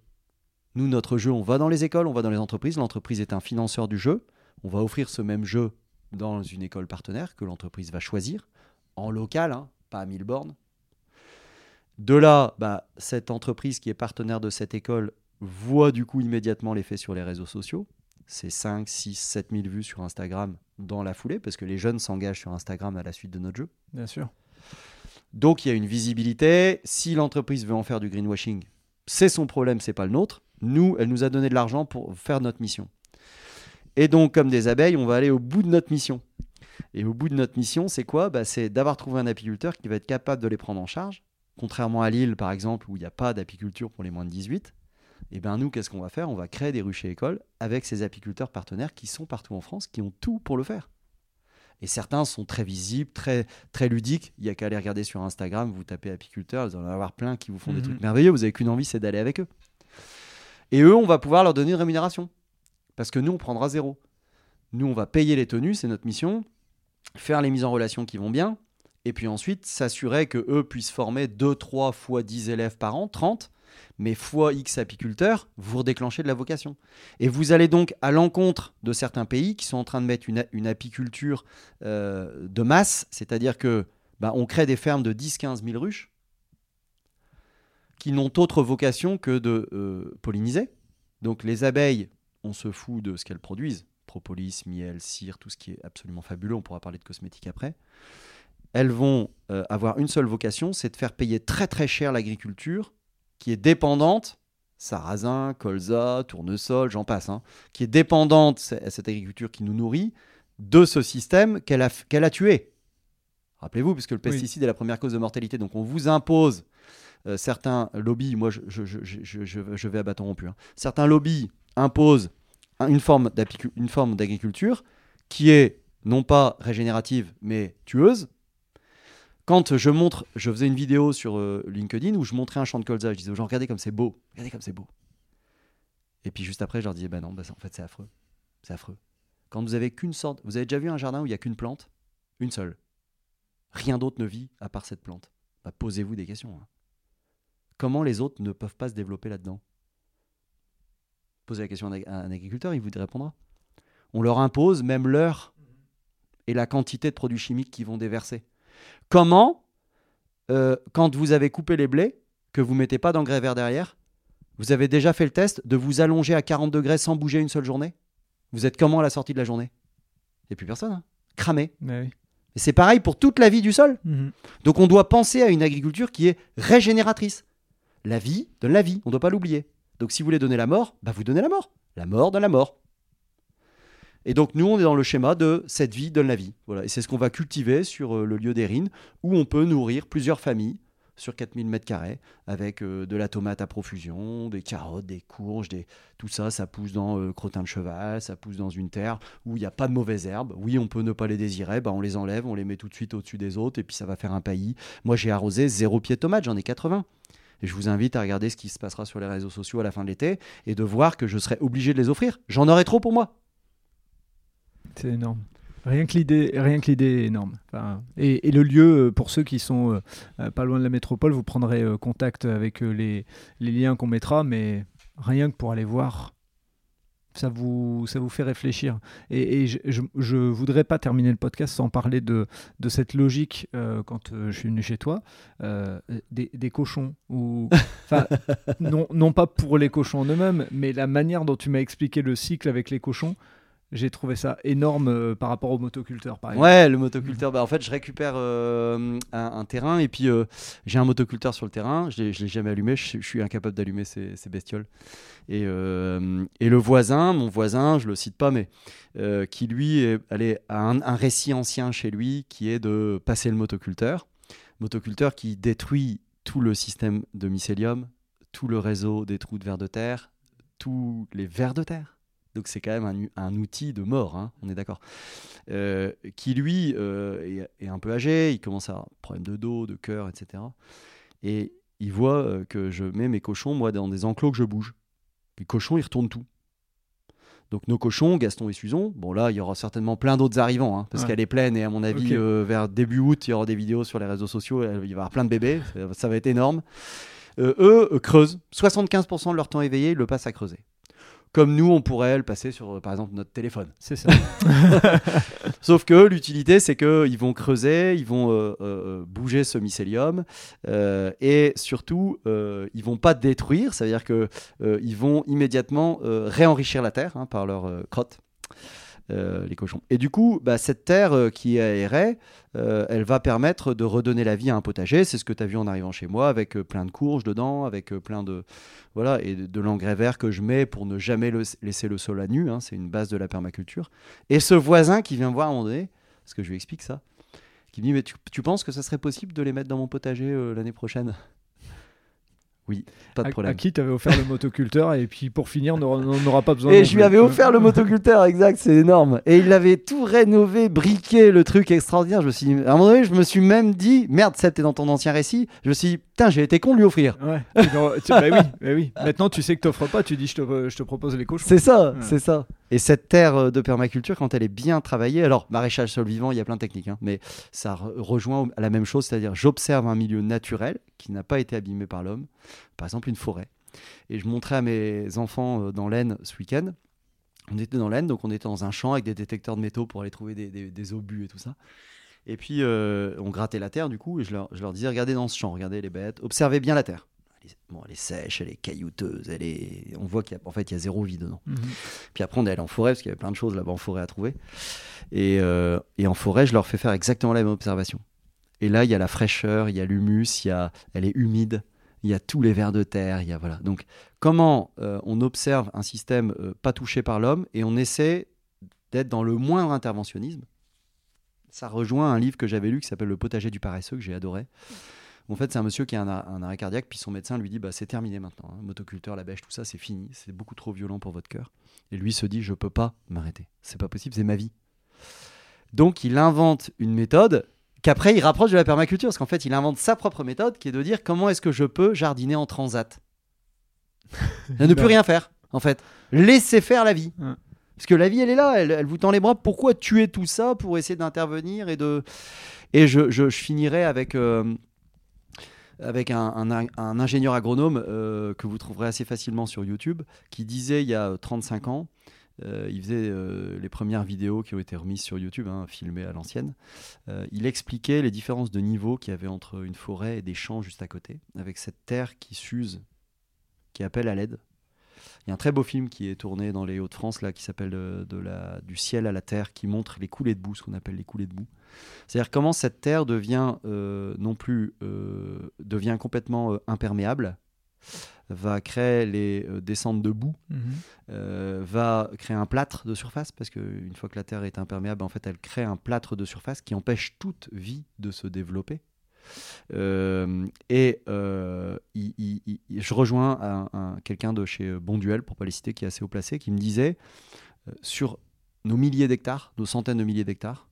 Nous, notre jeu, on va dans les écoles, on va dans les entreprises. L'entreprise est un financeur du jeu. On va offrir ce même jeu dans une école partenaire que l'entreprise va choisir, en local, hein, pas à mille bornes. De là, bah, cette entreprise qui est partenaire de cette école voit du coup immédiatement l'effet sur les réseaux sociaux c'est 5, 6, 7 000 vues sur Instagram dans la foulée, parce que les jeunes s'engagent sur Instagram à la suite de notre jeu. Bien sûr. Donc il y a une visibilité. Si l'entreprise veut en faire du greenwashing, c'est son problème, c'est pas le nôtre. Nous, elle nous a donné de l'argent pour faire notre mission. Et donc, comme des abeilles, on va aller au bout de notre mission. Et au bout de notre mission, c'est quoi? Bah, C'est d'avoir trouvé un apiculteur qui va être capable de les prendre en charge. Contrairement à Lille, par exemple, où il n'y a pas d'apiculture pour les moins de 18, et eh bien nous, qu'est-ce qu'on va faire? On va créer des ruchers écoles avec ces apiculteurs partenaires qui sont partout en France, qui ont tout pour le faire. Et certains sont très visibles, très, très ludiques. Il n'y a qu'à aller regarder sur Instagram, vous tapez apiculteurs, vous allez en avoir plein qui vous font des mhm. trucs merveilleux. Vous n'avez qu'une envie, c'est d'aller avec eux. Et eux, on va pouvoir leur donner une rémunération. Parce que nous, on prendra zéro. Nous, on va payer les tenues, c'est notre mission. Faire les mises en relation qui vont bien. Et puis ensuite, s'assurer que eux puissent former 2, 3 fois 10 élèves par an, 30 mais fois X apiculteurs, vous redéclenchez de la vocation. Et vous allez donc à l'encontre de certains pays qui sont en train de mettre une, apiculture euh, de masse, c'est-à-dire que bah, on crée des fermes de 10-15 000 ruches qui n'ont autre vocation que de euh, polliniser. Donc les abeilles, on se fout de ce qu'elles produisent, propolis, miel, cire, tout ce qui est absolument fabuleux, on pourra parler de cosmétiques après. Elles vont euh, avoir une seule vocation, c'est de faire payer très très cher l'agriculture qui est dépendante, sarrasin, colza, tournesol, j'en passe, hein, qui est dépendante, cette agriculture qui nous nourrit, de ce système qu'elle a, qu'elle a tué. Rappelez-vous, puisque le pesticide est la première cause de mortalité, donc on vous impose euh, certains lobbies, moi je, je, je, je, vais à bâton rompu, hein. certains lobbies imposent une forme, d'agriculture qui est non pas régénérative mais tueuse. quand je montre, je faisais une vidéo sur euh, LinkedIn où je montrais un champ de colza, je disais aux gens regardez comme c'est beau, regardez comme c'est beau. Et puis juste après, je leur disais ben non, bah, en fait c'est affreux, c'est affreux. Quand vous avez qu'une sorte, vous avez déjà vu un jardin où il y a qu'une plante, une seule, rien d'autre ne vit à part cette plante. Bah, posez-vous des questions. Hein. Comment les autres ne peuvent pas se développer là-dedans? Posez la question à un agriculteur, il vous répondra. On leur impose même l'heure et la quantité de produits chimiques qu'ils vont déverser. Comment, euh, quand vous avez coupé les blés, que vous mettez pas d'engrais vert derrière, vous avez déjà fait le test de vous allonger à 40 degrés sans bouger une seule journée? Vous êtes comment à la sortie de la journée? Il n'y a plus personne. Hein Cramé. Et c'est pareil pour toute la vie du sol. Mhm. Donc on doit penser à une agriculture qui est régénératrice. La vie donne la vie, on ne doit pas l'oublier. Donc si vous voulez donner la mort, bah vous donnez la mort. La mort donne la mort. Et donc nous, on est dans le schéma de cette vie donne la vie. Voilà. Et c'est ce qu'on va cultiver sur euh, le lieu d'Erin, où on peut nourrir plusieurs familles sur 4000 mètres carrés, avec euh, de la tomate à profusion, des carottes, des courges, des... tout ça, ça pousse dans euh, crottin de cheval, ça pousse dans une terre où il n'y a pas de mauvaises herbes. Oui, on peut ne pas les désirer, bah, on les enlève, on les met tout de suite au-dessus des autres, et puis ça va faire un paillis. Moi, j'ai arrosé zéro pied de tomate, j'en ai 80. Et je vous invite à regarder ce qui se passera sur les réseaux sociaux à la fin de l'été, et de voir que je serai obligé de les offrir. J'en aurai trop pour moi. C'est énorme. Rien que l'idée, rien que l'idée est énorme. et, le lieu, euh, pour ceux qui sont euh, euh, pas loin de la métropole, vous prendrez contact avec les, liens qu'on mettra, mais rien que pour aller voir, ça vous, ça vous fait réfléchir. Et, je, je, voudrais pas terminer le podcast sans parler de, de cette logique quand je suis venu chez toi, des, des, cochons. Ou, non, non pas pour les cochons en eux-mêmes, mais la manière dont tu m'as expliqué le cycle avec les cochons j'ai trouvé ça énorme euh, par rapport au motoculteur, par exemple. Ouais, le motoculteur, bah, en fait, je récupère euh, un, terrain et puis euh, j'ai un motoculteur sur le terrain. Je ne l'ai jamais allumé, je, suis incapable d'allumer ces, bestioles. Et, le voisin, mon voisin, je le cite pas, mais qui lui allez, a un, un, récit ancien chez lui qui est de passer le motoculteur. Motoculteur qui détruit tout le système de mycélium, tout le réseau des trous de vers de terre, tous les vers de terre donc c'est quand même un, outil de mort, hein, on est d'accord. Euh, qui lui euh, est, un peu âgé, il commence à avoir problème de dos, de cœur, etc. Et il voit euh, que je mets mes cochons, moi, dans des enclos que je bouge. Les cochons, ils retournent tout. Donc nos cochons, Gaston et Suzon, bon là, il y aura certainement plein d'autres arrivants, hein, parce qu'elle est pleine et à mon avis, vers début août, il y aura des vidéos sur les réseaux sociaux, il va y avoir plein de bébés, ça, va être énorme. eux creusent, 75% de leur temps éveillé, ils le passent à creuser comme nous, on pourrait le passer sur, par exemple, notre téléphone. C'est ça. Sauf que l'utilité, c'est qu'ils vont creuser, ils vont euh, euh, bouger ce mycélium, euh, et surtout, ils vont pas détruire, ça veut dire qu'ils vont immédiatement réenrichir la terre hein, par leur crotte. Euh, les cochons. Et du coup, bah, cette terre euh, qui est aérée, euh, elle va permettre de redonner la vie à un potager. C'est ce que tu as vu en arrivant chez moi, avec plein de courges dedans, avec plein de voilà et de, l'engrais vert que je mets pour ne jamais laisser le sol à nu. Hein. c'est une base de la permaculture. Et ce voisin qui vient me voir à un moment donné, parce que je lui explique ça, qui me dit mais tu, tu penses que ça serait possible de les mettre dans mon potager l'année prochaine? Oui, pas de problème. À, qui tu avais offert le motoculteur et puis pour finir, on n'aura pas besoin. Et je lui avais offert le motoculteur, exact, c'est énorme. Et il avait tout rénové, briqué, le truc extraordinaire. Je me suis, à un moment donné, je me suis même dit, merde, c'était dans ton ancien récit. Je me suis dit, putain, j'ai été con de lui offrir. Ouais. bah oui, bah oui. Maintenant, tu sais que t'offres pas, tu dis, je te, je te propose les cochons. C'est ça, c'est ça. Et cette terre euh, de permaculture, quand elle est bien travaillée, alors maraîchage sol vivant, il y a plein de techniques, hein, mais ça rejoint la même chose, c'est-à-dire j'observe un milieu naturel qui n'a pas été abîmé par l'homme, par exemple une forêt. Et je montrais à mes enfants euh, dans l'Aisne ce week-end. On était dans l'Aisne, donc on était dans un champ avec des détecteurs de métaux pour aller trouver des, obus et tout ça. Et puis euh, on grattait la terre du coup, et je leur, je leur disais regardez dans ce champ, regardez les bêtes, observez bien la terre bon, elle est sèche, elle est caillouteuse, elle est... on voit qu'en fait il y a zéro vie dedans. Mhm. Puis après on est allé en forêt parce qu'il y avait plein de choses là-bas en forêt à trouver. Et, euh, et, en forêt, je leur fais faire exactement la même observation. Et là, il y a la fraîcheur, il y a l'humus, il y a... elle est humide, il y a tous les vers de terre, il y a voilà. Donc comment euh, on observe un système euh, pas touché par l'homme et on essaie d'être dans le moindre interventionnisme? Ça rejoint un livre que j'avais lu qui s'appelle Le potager du paresseux que j'ai adoré. En fait, c'est un monsieur qui a un, arrêt cardiaque, puis son médecin lui dit bah, c'est terminé maintenant. Hein. Motoculteur, la bêche, tout ça, c'est fini. C'est beaucoup trop violent pour votre cœur. Et lui se dit je peux pas m'arrêter. C'est pas possible, c'est ma vie. Donc il invente une méthode qu'après il rapproche de la permaculture, parce qu'en fait il invente sa propre méthode qui est de dire comment est-ce que je peux jardiner en transat? ne plus rien faire, en fait. Laissez faire la vie. Parce que la vie, elle est là, elle, vous tend les bras. Pourquoi tuer tout ça pour essayer d'intervenir et de. Et je, je, finirai avec. Euh, avec un, ingénieur agronome euh, que vous trouverez assez facilement sur YouTube, qui disait il y a 35 ans, euh, il faisait les premières vidéos qui ont été remises sur YouTube, hein, filmées à l'ancienne. il expliquait les différences de niveau qu'il y avait entre une forêt et des champs juste à côté, avec cette terre qui s'use, qui appelle à l'aide, il y a un très beau film qui est tourné dans les Hauts-de-France là, qui s'appelle euh, de, la, Du ciel à la terre, qui montre les coulées de boue, ce qu'on appelle les coulées de boue. C'est-à-dire comment cette terre devient euh, non plus euh, devient complètement imperméable, va créer les descentes de boue, mhm. va créer un plâtre de surface, parce qu'une fois que la terre est imperméable, en fait, elle crée un plâtre de surface qui empêche toute vie de se développer. Euh, et euh, je rejoins un, quelqu'un de chez Bonduel, pour pas les citer, qui est assez haut placé, qui me disait euh, sur nos milliers d'hectares, nos centaines de milliers d'hectares,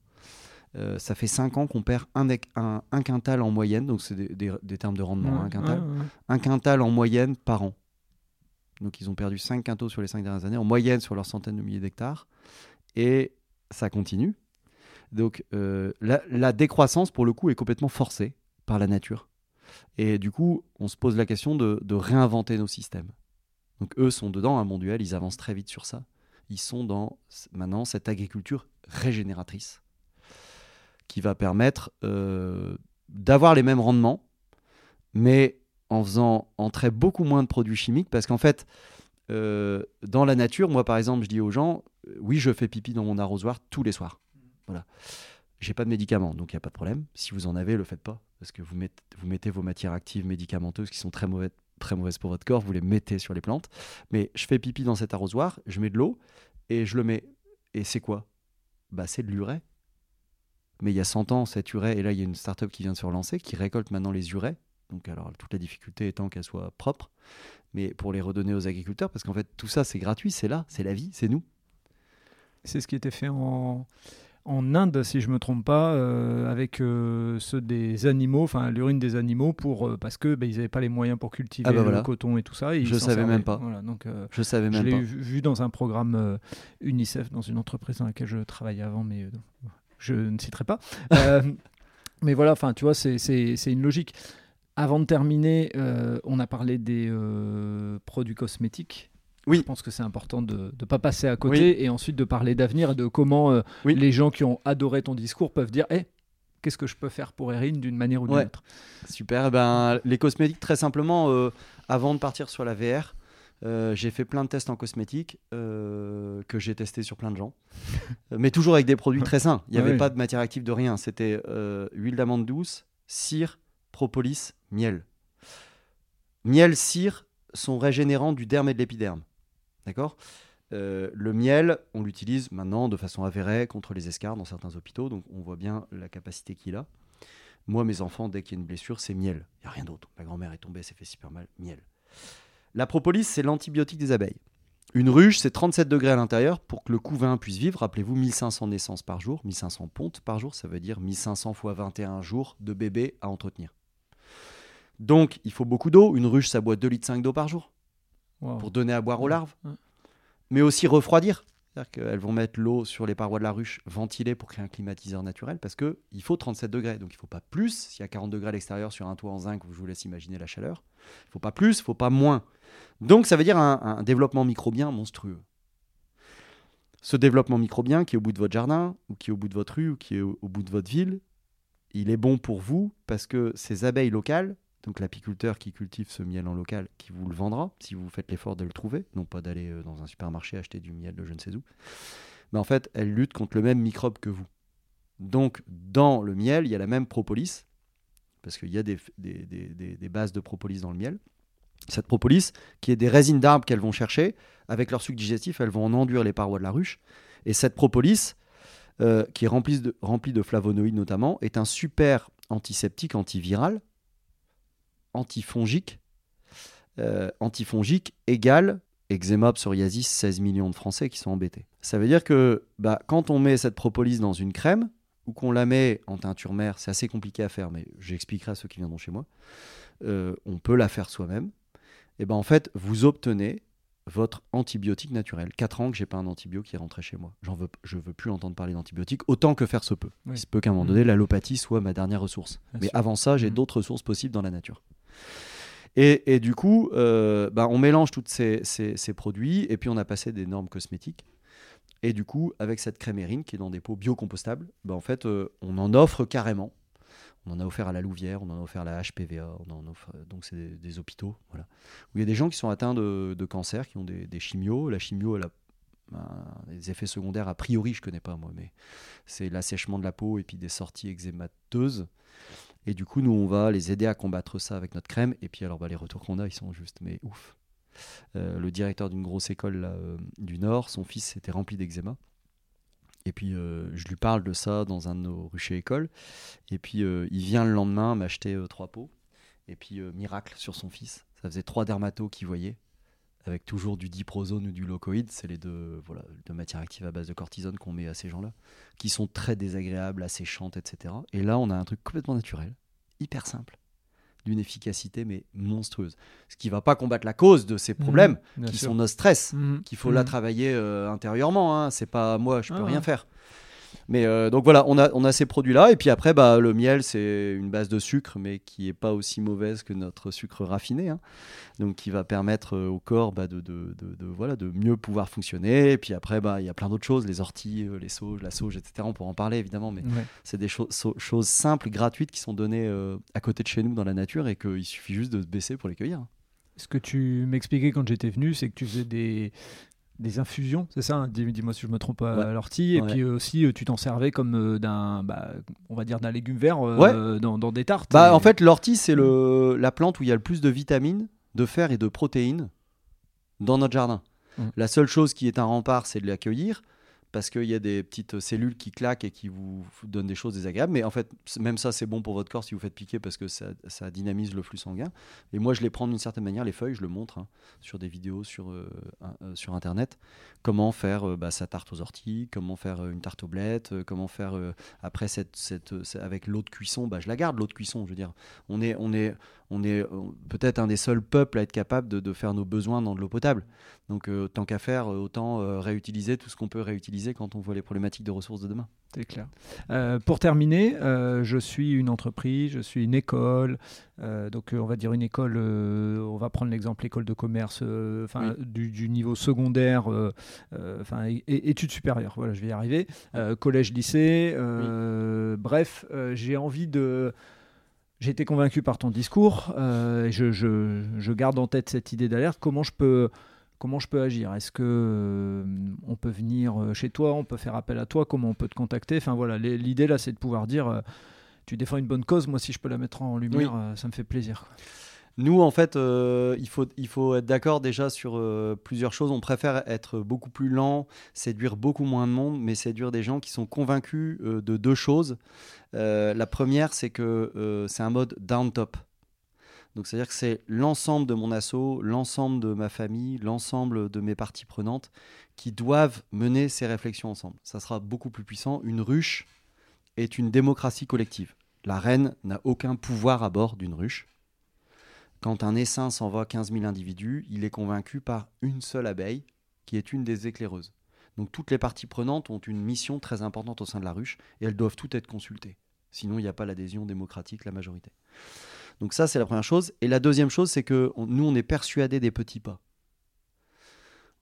ça fait 5 ans qu'on perd un, un, quintal en moyenne, donc c'est des, termes de rendement, un quintal, un quintal en moyenne par an. Donc ils ont perdu 5 quintaux sur les 5 dernières années, en moyenne sur leurs centaines de milliers d'hectares. Et ça continue. Donc la, la, décroissance, pour le coup, est complètement forcée par la nature. Et du coup, on se pose la question de, réinventer nos systèmes. Donc eux sont dedans, un bon duel, ils avancent très vite sur ça. Ils sont dans maintenant cette agriculture régénératrice qui va permettre euh, d'avoir les mêmes rendements, mais en faisant entrer beaucoup moins de produits chimiques, parce qu'en fait, euh, dans la nature, moi par exemple, je dis aux gens, euh, oui, je fais pipi dans mon arrosoir tous les soirs. Voilà. J'ai pas de médicaments, donc il n'y a pas de problème. Si vous en avez, le faites pas parce que vous mettez, vos matières actives médicamenteuses qui sont très mauvaises, très mauvaises pour votre corps, vous les mettez sur les plantes. Mais je fais pipi dans cet arrosoir, je mets de l'eau et je le mets. Et c'est quoi? Bah, C'est de l'urée. Mais il y a 100 ans, cette urée, et là il y a une start-up qui vient de se relancer, qui récolte maintenant les urées. Donc alors toute la difficulté étant qu'elles soient propres, mais pour les redonner aux agriculteurs, parce qu'en fait tout ça c'est gratuit, c'est là, c'est la vie, c'est nous. C'est ce qui était fait en en Inde, si je me trompe pas, euh, avec euh, ceux des animaux, enfin l'urine des animaux, pour euh, parce que bah, ils n'avaient pas les moyens pour cultiver ah bah le coton et tout ça. je savais même pas. donc, je savais même je l'ai vu dans un programme UNICEF dans une entreprise dans laquelle je travaillais avant, mais je ne citerai pas. mais voilà, enfin tu vois, c'est une logique. Avant de terminer, on a parlé des produits cosmétiques. Oui. Je pense que c'est important de ne pas passer à côté et ensuite de parler d'avenir et de comment euh, les gens qui ont adoré ton discours peuvent dire hey, qu'est-ce que je peux faire pour Erin d'une manière ou d'une autre? Super. Eh ben, les cosmétiques, très simplement, euh, avant de partir sur la VR, euh, j'ai fait plein de tests en cosmétiques que j'ai testés sur plein de gens, mais toujours avec des produits très sains. Il n'y avait pas de matière active de rien. C'était huile d'amande douce, cire, propolis, miel. Miel, cire sont régénérants du derme et de l'épiderme. D'accord? Euh, le miel, on l'utilise maintenant de façon avérée contre les escarres dans certains hôpitaux, donc on voit bien la capacité qu'il a. Moi, mes enfants, dès qu'il y a une blessure, c'est miel. Il n'y a rien d'autre. Ma grand-mère est tombée, elle s'est fait super mal. Miel. La propolis, c'est l'antibiotique des abeilles. Une ruche, c'est 37 degrés à l'intérieur pour que le couvain puisse vivre. Rappelez-vous, 1500 naissances par jour, 1500 pontes par jour, ça veut dire 1500 fois 21 jours de bébés à entretenir. Donc, il faut beaucoup d'eau. Une ruche, ça boit 2,5 litres d'eau par jour pour donner à boire aux larves, mais aussi refroidir. C'est-à-dire qu'elles vont mettre l'eau sur les parois de la ruche ventilée pour créer un climatiseur naturel parce qu'il faut 37 degrés. Donc il ne faut pas plus. S'il y a 40 degrés à l'extérieur sur un toit en zinc, je vous laisse imaginer la chaleur. Il ne faut pas plus, il ne faut pas moins. Donc ça veut dire un, développement microbien monstrueux. Ce développement microbien qui est au bout de votre jardin, ou qui est au bout de votre rue, ou qui est au bout de votre ville, il est bon pour vous parce que ces abeilles locales, donc l'apiculteur qui cultive ce miel en local, qui vous le vendra, si vous faites l'effort de le trouver, non pas d'aller euh, dans un supermarché acheter du miel de je ne sais où, mais en fait, elle lutte contre le même microbe que vous. Donc, dans le miel, il y a la même propolis, parce qu'il y a des, bases de propolis dans le miel. Cette propolis, qui est des résines d'arbres qu'elles vont chercher, avec leur sucre digestif, elles vont en enduire les parois de la ruche. Et cette propolis, euh, qui est remplie de flavonoïdes notamment, est un super antiseptique, antiviral, antifongique. Euh, antifongique égale eczéma, psoriasis, 16 millions de Français qui sont embêtés. Ça veut dire que bah, quand on met cette propolis dans une crème, ou qu'on la met en teinture mère, c'est assez compliqué à faire, mais j'expliquerai à ceux qui viendront chez moi, euh, on peut la faire soi-même, et ben en fait, vous obtenez votre antibiotique naturel. 4 ans que j'ai pas un antibiotique qui est rentré chez moi. J'en veux, je veux plus entendre parler d'antibiotiques autant que faire se peut. Il se peut qu'à un moment mmh. donné, l'allopathie soit ma dernière ressource. Mais avant ça, j'ai mmh. d'autres ressources possibles dans la nature. Et, du coup, euh, ben, on mélange tous ces, produits et puis on a passé des normes cosmétiques. Et du coup, avec cette crémérine qui est dans des pots biocompostables, ben, en fait, euh, on en offre carrément on en a offert à la Louvière, on en a offert à la HPVA, offre, donc c'est des, hôpitaux, voilà. Il y a des gens qui sont atteints de, cancer, qui ont des, chimios. La chimio, elle a des effets secondaires a priori, je connais pas moi, mais c'est l'assèchement de la peau et puis des sorties eczémateuses. Et du coup, nous, on va les aider à combattre ça avec notre crème. Et puis, alors, bah, les retours qu'on a, ils sont juste, mais ouf. Euh, le directeur d'une grosse école euh, du Nord, son fils était rempli d'eczéma. Et puis, euh, je lui parle de ça dans un de nos ruchers écoles. Et puis, il vient le lendemain m'acheter trois pots. Et puis, miracle sur son fils. Ça faisait trois dermatos qu'il voyait, avec toujours du diprozone ou du locoïde. C'est les deux, voilà, deux matières actives à base de cortisone qu'on met à ces gens-là, qui sont très désagréables, asséchantes, etc. Et là, on a un truc complètement naturel, hyper simple d'une efficacité mais monstrueuse. Ce qui va pas combattre la cause de ces problèmes, mmh, qui sont nos stress, mmh, qu'il faut là mmh. travailler euh, intérieurement. Hein. C'est pas moi, je peux ah rien faire. Mais euh, donc voilà, on a, on a ces produits-là. Et puis après, bah, le miel, c'est une base de sucre, mais qui n'est pas aussi mauvaise que notre sucre raffiné. Hein. Donc qui va permettre euh, au corps bah, de, de, de, voilà, de mieux pouvoir fonctionner. Et puis après, bah, il y a plein d'autres choses, les orties, euh, les sauges, la sauge, etc. On pourra en parler évidemment, mais c'est des choses simples, gratuites qui sont données à côté de chez nous dans la nature et qu'il suffit juste de se baisser pour les cueillir. Ce que tu m'expliquais quand j'étais venu, c'est que tu faisais des, des infusions, c'est ça hein, Dis-moi si je me trompe à l'ortie. Et puis aussi, euh, tu t'en servais comme euh, d'un, bah, on va dire d'un légume vert euh, dans, des tartes. Bah, En fait, l'ortie, c'est le, la plante où il y a le plus de vitamines, de fer et de protéines dans notre jardin. Mmh. La seule chose qui est un rempart, c'est de l'accueillir parce qu'il y a des petites cellules qui claquent et qui vous donnent des choses désagréables. Mais en fait, même ça, c'est bon pour votre corps si vous faites piquer parce que ça, dynamise le flux sanguin. Et moi, je les prends d'une certaine manière, les feuilles, je le montre hein, sur des vidéos sur, euh, euh, sur Internet. Comment faire euh, bah, sa tarte aux orties, comment faire une tarte aux blettes, comment faire après cette, cette, avec l'eau de cuisson. Bah, je la garde, l'eau de cuisson, je veux dire. On est, on est, on est peut-être un des seuls peuples à être capable de, de faire nos besoins dans de l'eau potable. Donc, tant qu'à faire, autant réutiliser tout ce qu'on peut réutiliser quand on voit les problématiques de ressources de demain. C'est clair. Euh, pour terminer, euh, je suis une entreprise, je suis une école, euh, donc on va dire une école, on va prendre l'exemple école de commerce, enfin du, niveau secondaire, enfin études supérieures. Voilà, je vais y arriver. collège, lycée, bref, j'ai envie de j'ai été convaincu par ton discours. je, je, je, garde en tête cette idée d'alerte. Comment je peux comment je peux agir? Est-ce que euh, on peut venir euh, chez toi On peut faire appel à toi? Comment on peut te contacter? Enfin voilà, l'idée là, c'est de pouvoir dire, euh, tu défends une bonne cause. Moi, si je peux la mettre en lumière, ça me fait plaisir. Nous, en fait, il, faut, il faut être d'accord déjà sur plusieurs choses. On préfère être beaucoup plus lent, séduire beaucoup moins de monde, mais séduire des gens qui sont convaincus de deux choses. la première, c'est que c'est un mode down-top. Donc c'est-à-dire que c'est l'ensemble de mon assaut, l'ensemble de ma famille, l'ensemble de mes parties prenantes qui doivent mener ces réflexions ensemble. Ça sera beaucoup plus puissant. Une ruche est une démocratie collective. La reine n'a aucun pouvoir à bord d'une ruche. Quand un essaim s'envoie 15 000 individus, il est convaincu par une seule abeille, qui est une des éclaireuses. Donc toutes les parties prenantes ont une mission très importante au sein de la ruche, et elles doivent toutes être consultées. Sinon, il n'y a pas l'adhésion démocratique, la majorité. Donc ça, c'est la première chose. Et la deuxième chose, c'est que nous, on est persuadé des petits pas.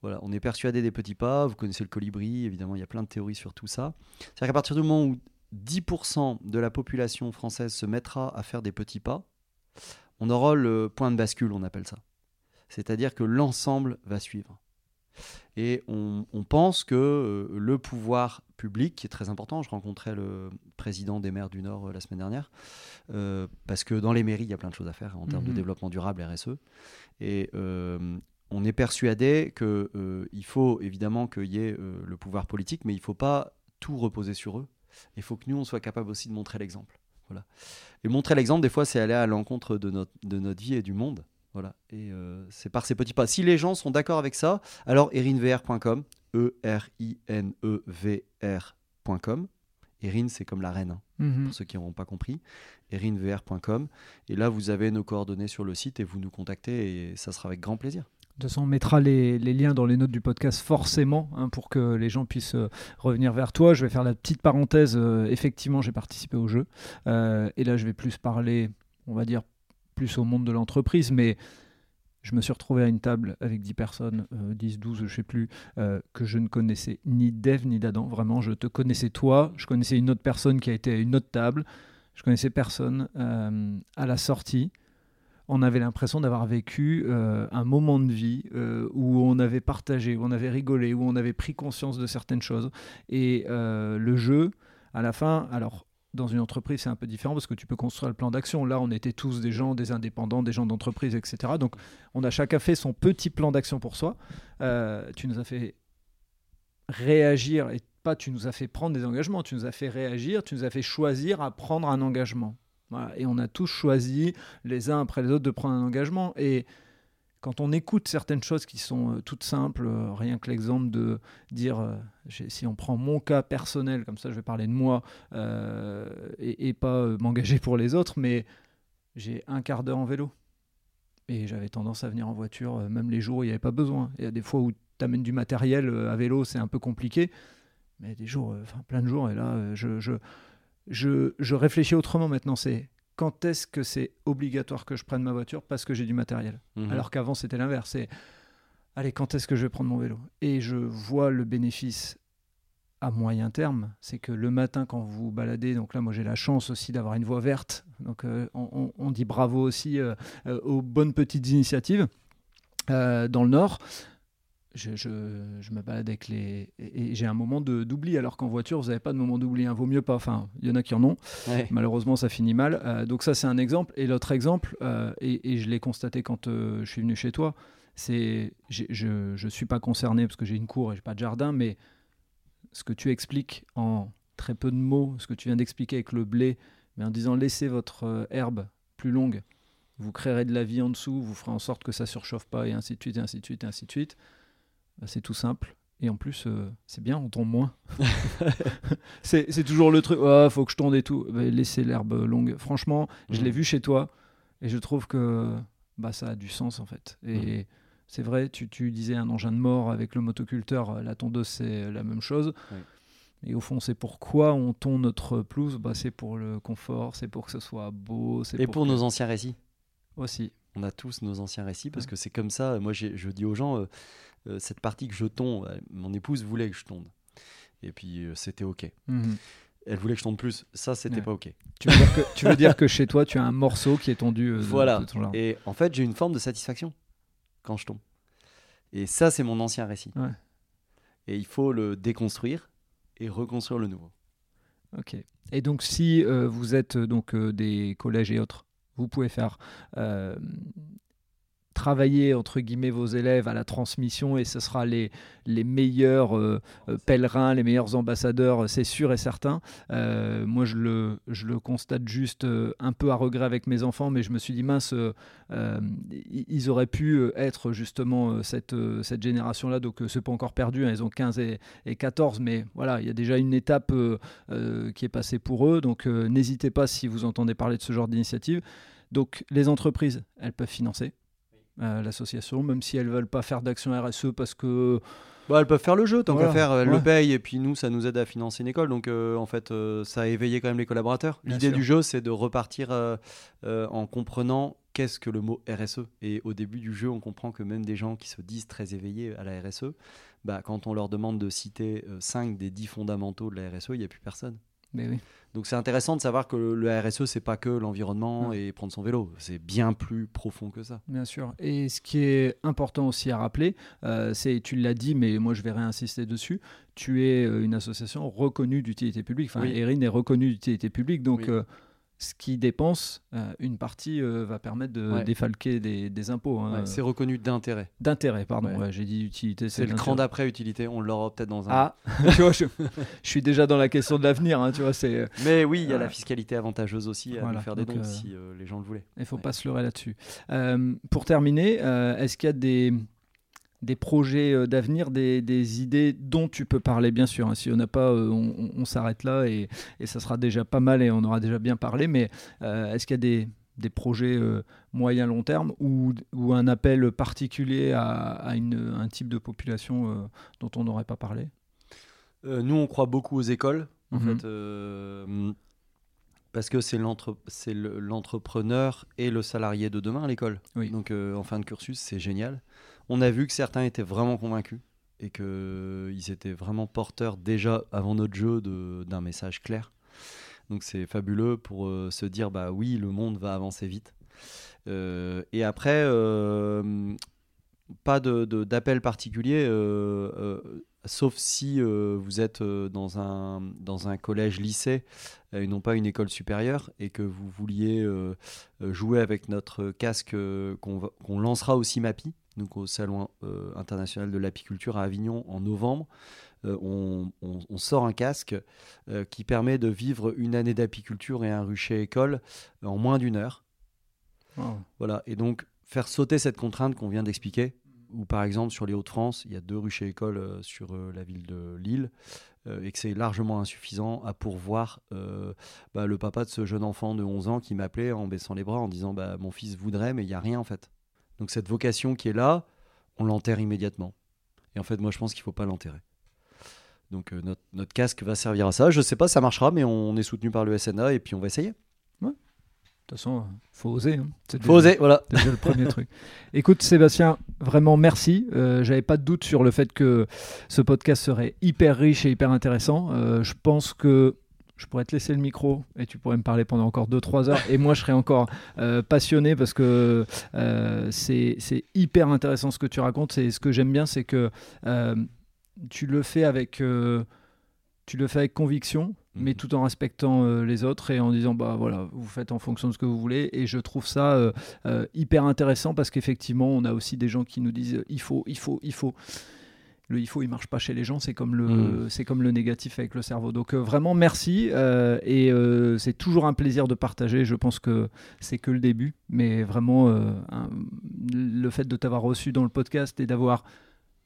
Voilà, on est persuadé des petits pas. Vous connaissez le colibri, évidemment, il y a plein de théories sur tout ça. C'est-à-dire qu'à partir du moment où 10% de la population française se mettra à faire des petits pas, on aura le point de bascule, on appelle ça. C'est-à-dire que l'ensemble va suivre. Et on, pense que euh, le pouvoir public, qui est très important, je rencontrais le président des maires du Nord euh, la semaine dernière, euh, parce que dans les mairies, il y a plein de choses à faire en termes de mhm. développement durable, RSE. Et on est persuadé qu'il faut évidemment qu'il y ait le pouvoir politique, mais il ne faut pas tout reposer sur eux. Il faut que nous, on soit capable aussi de montrer l'exemple. Voilà. Et montrer l'exemple, des fois, c'est aller à l'encontre de notre, de notre vie et du monde. Voilà. Et euh, c'est par ces petits pas. Si les gens sont d'accord avec ça, alors erinvr.com, E-R-I-N-E-V-R.com. Erin, c'est comme la reine, hein, mhm. pour ceux qui n'auront pas compris. erinvr.com. Et là, vous avez nos coordonnées sur le site et vous nous contactez et ça sera avec grand plaisir. De toute façon, on mettra les, liens dans les notes du podcast forcément hein, pour que les gens puissent euh, revenir vers toi. Je vais faire la petite parenthèse. Euh, effectivement, j'ai participé au jeu. Euh, et là, je vais plus parler, on va dire, plus au monde de l'entreprise. Mais je me suis retrouvé à une table avec 10 personnes, 10, 12, je ne sais plus, que je ne connaissais ni d'Eve ni d'Adam. Vraiment, je te connaissais toi. Je connaissais une autre personne qui a été à une autre table. Je connaissais personne. à la sortie, on avait l'impression d'avoir vécu euh, un moment de vie euh, où on avait partagé, où on avait rigolé, où on avait pris conscience de certaines choses. Et euh, le jeu, à la fin, alors dans une entreprise, c'est un peu différent parce que tu peux construire le plan d'action. Là, on était tous des gens, des indépendants, des gens d'entreprise, etc. Donc, on a chacun fait son petit plan d'action pour soi. tu nous as fait réagir et pas tu nous as fait prendre des engagements, tu nous as fait réagir, tu nous as fait choisir à prendre un engagement. Et on a tous choisi, les uns après les autres, de prendre un engagement. Et quand on écoute certaines choses qui sont euh, toutes simples, euh, rien que l'exemple de dire, euh, si on prend mon cas personnel, comme ça je vais parler de moi, et, pas m'engager pour les autres, mais j'ai un quart d'heure en vélo. Et j'avais tendance à venir en voiture, même les jours où il n'y avait pas besoin. Il y a des fois où tu amènes du matériel à vélo, c'est un peu compliqué. Mais des jours, enfin plein de jours, et là, je, je je, réfléchis autrement maintenant. C'est quand est-ce que c'est obligatoire que je prenne ma voiture parce que j'ai du matériel mhm. Alors qu'avant, c'était l'inverse. C'est allez, quand est-ce que je vais prendre mon vélo? Et je vois le bénéfice à moyen terme, c'est que le matin quand vous baladez, donc là moi j'ai la chance aussi d'avoir une voie verte, donc euh, on, dit bravo aussi euh, euh, aux bonnes petites initiatives dans le Nord je, je, me balade avec les. Et, j'ai un moment d'oubli, alors qu'en voiture, vous n'avez pas de moment d'oubli. Hein. Vaut mieux pas. Enfin, il y en a qui en ont. Malheureusement, ça finit mal. Euh, donc, ça, c'est un exemple. Et l'autre exemple, euh, et, je l'ai constaté quand euh, je suis venu chez toi, c'est. Je ne suis pas concerné parce que j'ai une cour et j'ai pas de jardin, mais ce que tu expliques en très peu de mots, ce que tu viens d'expliquer avec le blé, mais en disant laissez votre herbe plus longue, vous créerez de la vie en dessous, vous ferez en sorte que ça surchauffe pas, et ainsi de suite, et ainsi de suite, et ainsi de suite bah, c'est tout simple. Et en plus, euh, c'est bien, on tombe moins. c'est toujours le truc, il faut que je tonde et tout. Bah, laissez l'herbe longue. Franchement, je l'ai mhm. vu chez toi et je trouve que bah, ça a du sens en fait. Et mhm. c'est vrai, tu, tu, disais un engin de mort avec le motoculteur, la tondeuse, c'est la même chose. Et au fond, c'est pourquoi on tonde notre pelouse? Bah, c'est pour le confort, c'est pour que ce soit beau. Et pour, nos anciens récits. Aussi. On a tous nos anciens récits parce que c'est comme ça. Moi, je dis aux gens, euh, cette partie que je tonde, euh, mon épouse voulait que je tonde. Et puis euh, c'était OK. Mhm. Elle voulait que je tonde plus, ça c'était pas OK. Tu veux, dire que, tu veux, dire que, chez toi tu as un morceau qui est tondu Voilà. Et en fait j'ai une forme de satisfaction quand je tombe. Et ça c'est mon ancien récit. Et il faut le déconstruire et reconstruire le nouveau. Ok. Et donc si vous êtes donc des collèges et autres, vous pouvez faire travailler entre guillemets vos élèves à la transmission et ce sera les, les meilleurs euh, euh, pèlerins, les meilleurs ambassadeurs, c'est sûr et certain. Euh, moi, je le, je le constate juste un peu à regret avec mes enfants, mais je me suis dit, mince, ils auraient pu être justement cette, cette génération-là, donc c'est pas encore perdu, hein, ils ont 15 et, et, 14, mais voilà, il y a déjà une étape qui est passée pour eux, donc n'hésitez pas si vous entendez parler de ce genre d'initiative. Donc les entreprises, elles peuvent financer l'association, même si elles veulent pas faire d'action RSE parce que bah, elles peuvent faire le jeu, tant qu'à faire, elles le payent, et puis nous, ça nous aide à financer une école. Donc, euh, en fait, euh, ça a éveillé quand même les collaborateurs. L'idée du jeu, c'est de repartir euh, en comprenant qu'est-ce que le mot RSE. Et au début du jeu, on comprend que même des gens qui se disent très éveillés à la RSE, bah, quand on leur demande de citer 5 des 10 fondamentaux de la RSE, il n'y a plus personne. Mais oui. Donc c'est intéressant de savoir que le, RSE, c'est pas que l'environnement et prendre son vélo, c'est bien plus profond que ça. Bien sûr. Et ce qui est important aussi à rappeler, euh, c'est, tu l'as dit, mais moi je vais réinsister dessus, tu es euh, une association reconnue d'utilité publique. Enfin, Erin est reconnue d'utilité publique, donc... Euh, ce qui dépense, euh, une partie euh, va permettre de défalquer des, impôts. Hein. c'est reconnu d'intérêt. D'intérêt, pardon. j'ai dit utilité. C'est le cran d'après utilité. On l'aura peut-être dans un. Ah, tu vois, je, suis déjà dans la question de l'avenir. Hein, tu vois, c'est. Mais oui, il y a la fiscalité avantageuse aussi à faire des dons euh, si les gens le voulaient. Il ne faut pas se leurrer là-dessus. pour terminer, est-ce qu'il y a des des projets euh, d'avenir, des, idées dont tu peux parler, bien sûr. Hein. Si on n'a pas, euh, on, s'arrête là et, ça sera déjà pas mal et on aura déjà bien parlé. Mais euh, est-ce qu'il y a des, projets moyen long terme ou, un appel particulier à, un type de population dont on n'aurait pas parlé? Nous, on croit beaucoup aux écoles. En mhm. fait, parce que c'est l'entrepreneur et le salarié de demain à l'école. Donc en fin de cursus, c'est génial on a vu que certains étaient vraiment convaincus et qu'ils étaient vraiment porteurs déjà avant notre jeu d'un message clair. Donc c'est fabuleux pour euh, se dire bah oui le monde va avancer vite. Euh, et après euh, pas d'appel particulier sauf si vous êtes dans un, dans un collège-lycée et non pas une école supérieure et que vous vouliez jouer avec notre casque qu'on lancera aussi MAPI donc au Salon euh, international de l'apiculture à Avignon en novembre. Euh, on, sort un casque euh, qui permet de vivre une année d'apiculture et un rucher école en moins d'une heure. Voilà, et donc faire sauter cette contrainte qu'on vient d'expliquer, ou par exemple sur les Hauts-de-France, il y a deux ruchers écoles sur la ville de Lille, et que c'est largement insuffisant à pourvoir bah, le papa de ce jeune enfant de 11 ans qui m'appelait en baissant les bras en disant bah, Mon fils voudrait, mais il n'y a rien en fait. Donc cette vocation qui est là, on l'enterre immédiatement. Et en fait, moi, je pense qu'il ne faut pas l'enterrer. Donc euh, notre, casque va servir à ça. Je ne sais pas, ça marchera, mais on est soutenu par le SNA et puis on va essayer. Ouais. De toute façon, faut oser. Hein. Faut oser, voilà. C'est le premier truc. Écoute, Sébastien, vraiment merci. Euh, J'avais pas de doute sur le fait que ce podcast serait hyper riche et hyper intéressant. Euh, je pense que je pourrais te laisser le micro et tu pourrais me parler pendant encore 2-3 heures. Et moi je serais encore euh, passionné parce que euh, c'est hyper intéressant ce que tu racontes. Et ce que j'aime bien c'est que euh, tu le fais avec tu le fais avec conviction mais mhm. tout en respectant les autres et en disant bah voilà vous faites en fonction de ce que vous voulez. Et je trouve ça hyper intéressant parce qu'effectivement on a aussi des gens qui nous disent il faut il faut il faut le il faut il marche pas chez les gens c'est comme le mm. c'est comme le négatif avec le cerveau. Donc euh, vraiment merci euh, et euh, c'est toujours un plaisir de partager. Je pense que c'est que le début mais vraiment le fait de t'avoir reçu dans le podcast et d'avoir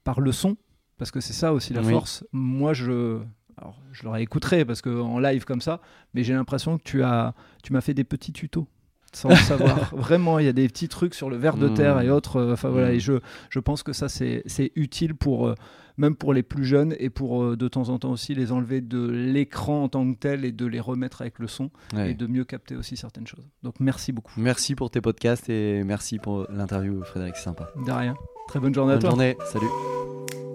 par le son parce que c'est ça aussi la force moi je alors, je l'aurais écouterai parce qu'en live comme ça, mais j'ai l'impression que tu as, tu m'as fait des petits tutos sans le savoir. Vraiment, il y a des petits trucs sur le verre de terre et mmh. autres. Euh, enfin voilà, et mmh. je, je pense que ça c'est utile pour euh, même pour les plus jeunes et pour euh, de temps en temps aussi les enlever de l'écran en tant que tel et de les remettre avec le son et de mieux capter aussi certaines choses. Donc merci beaucoup. Merci pour tes podcasts et merci pour l'interview, Frédéric, c'est sympa. De rien. Très bonne journée à toi. Bonne journée, salut.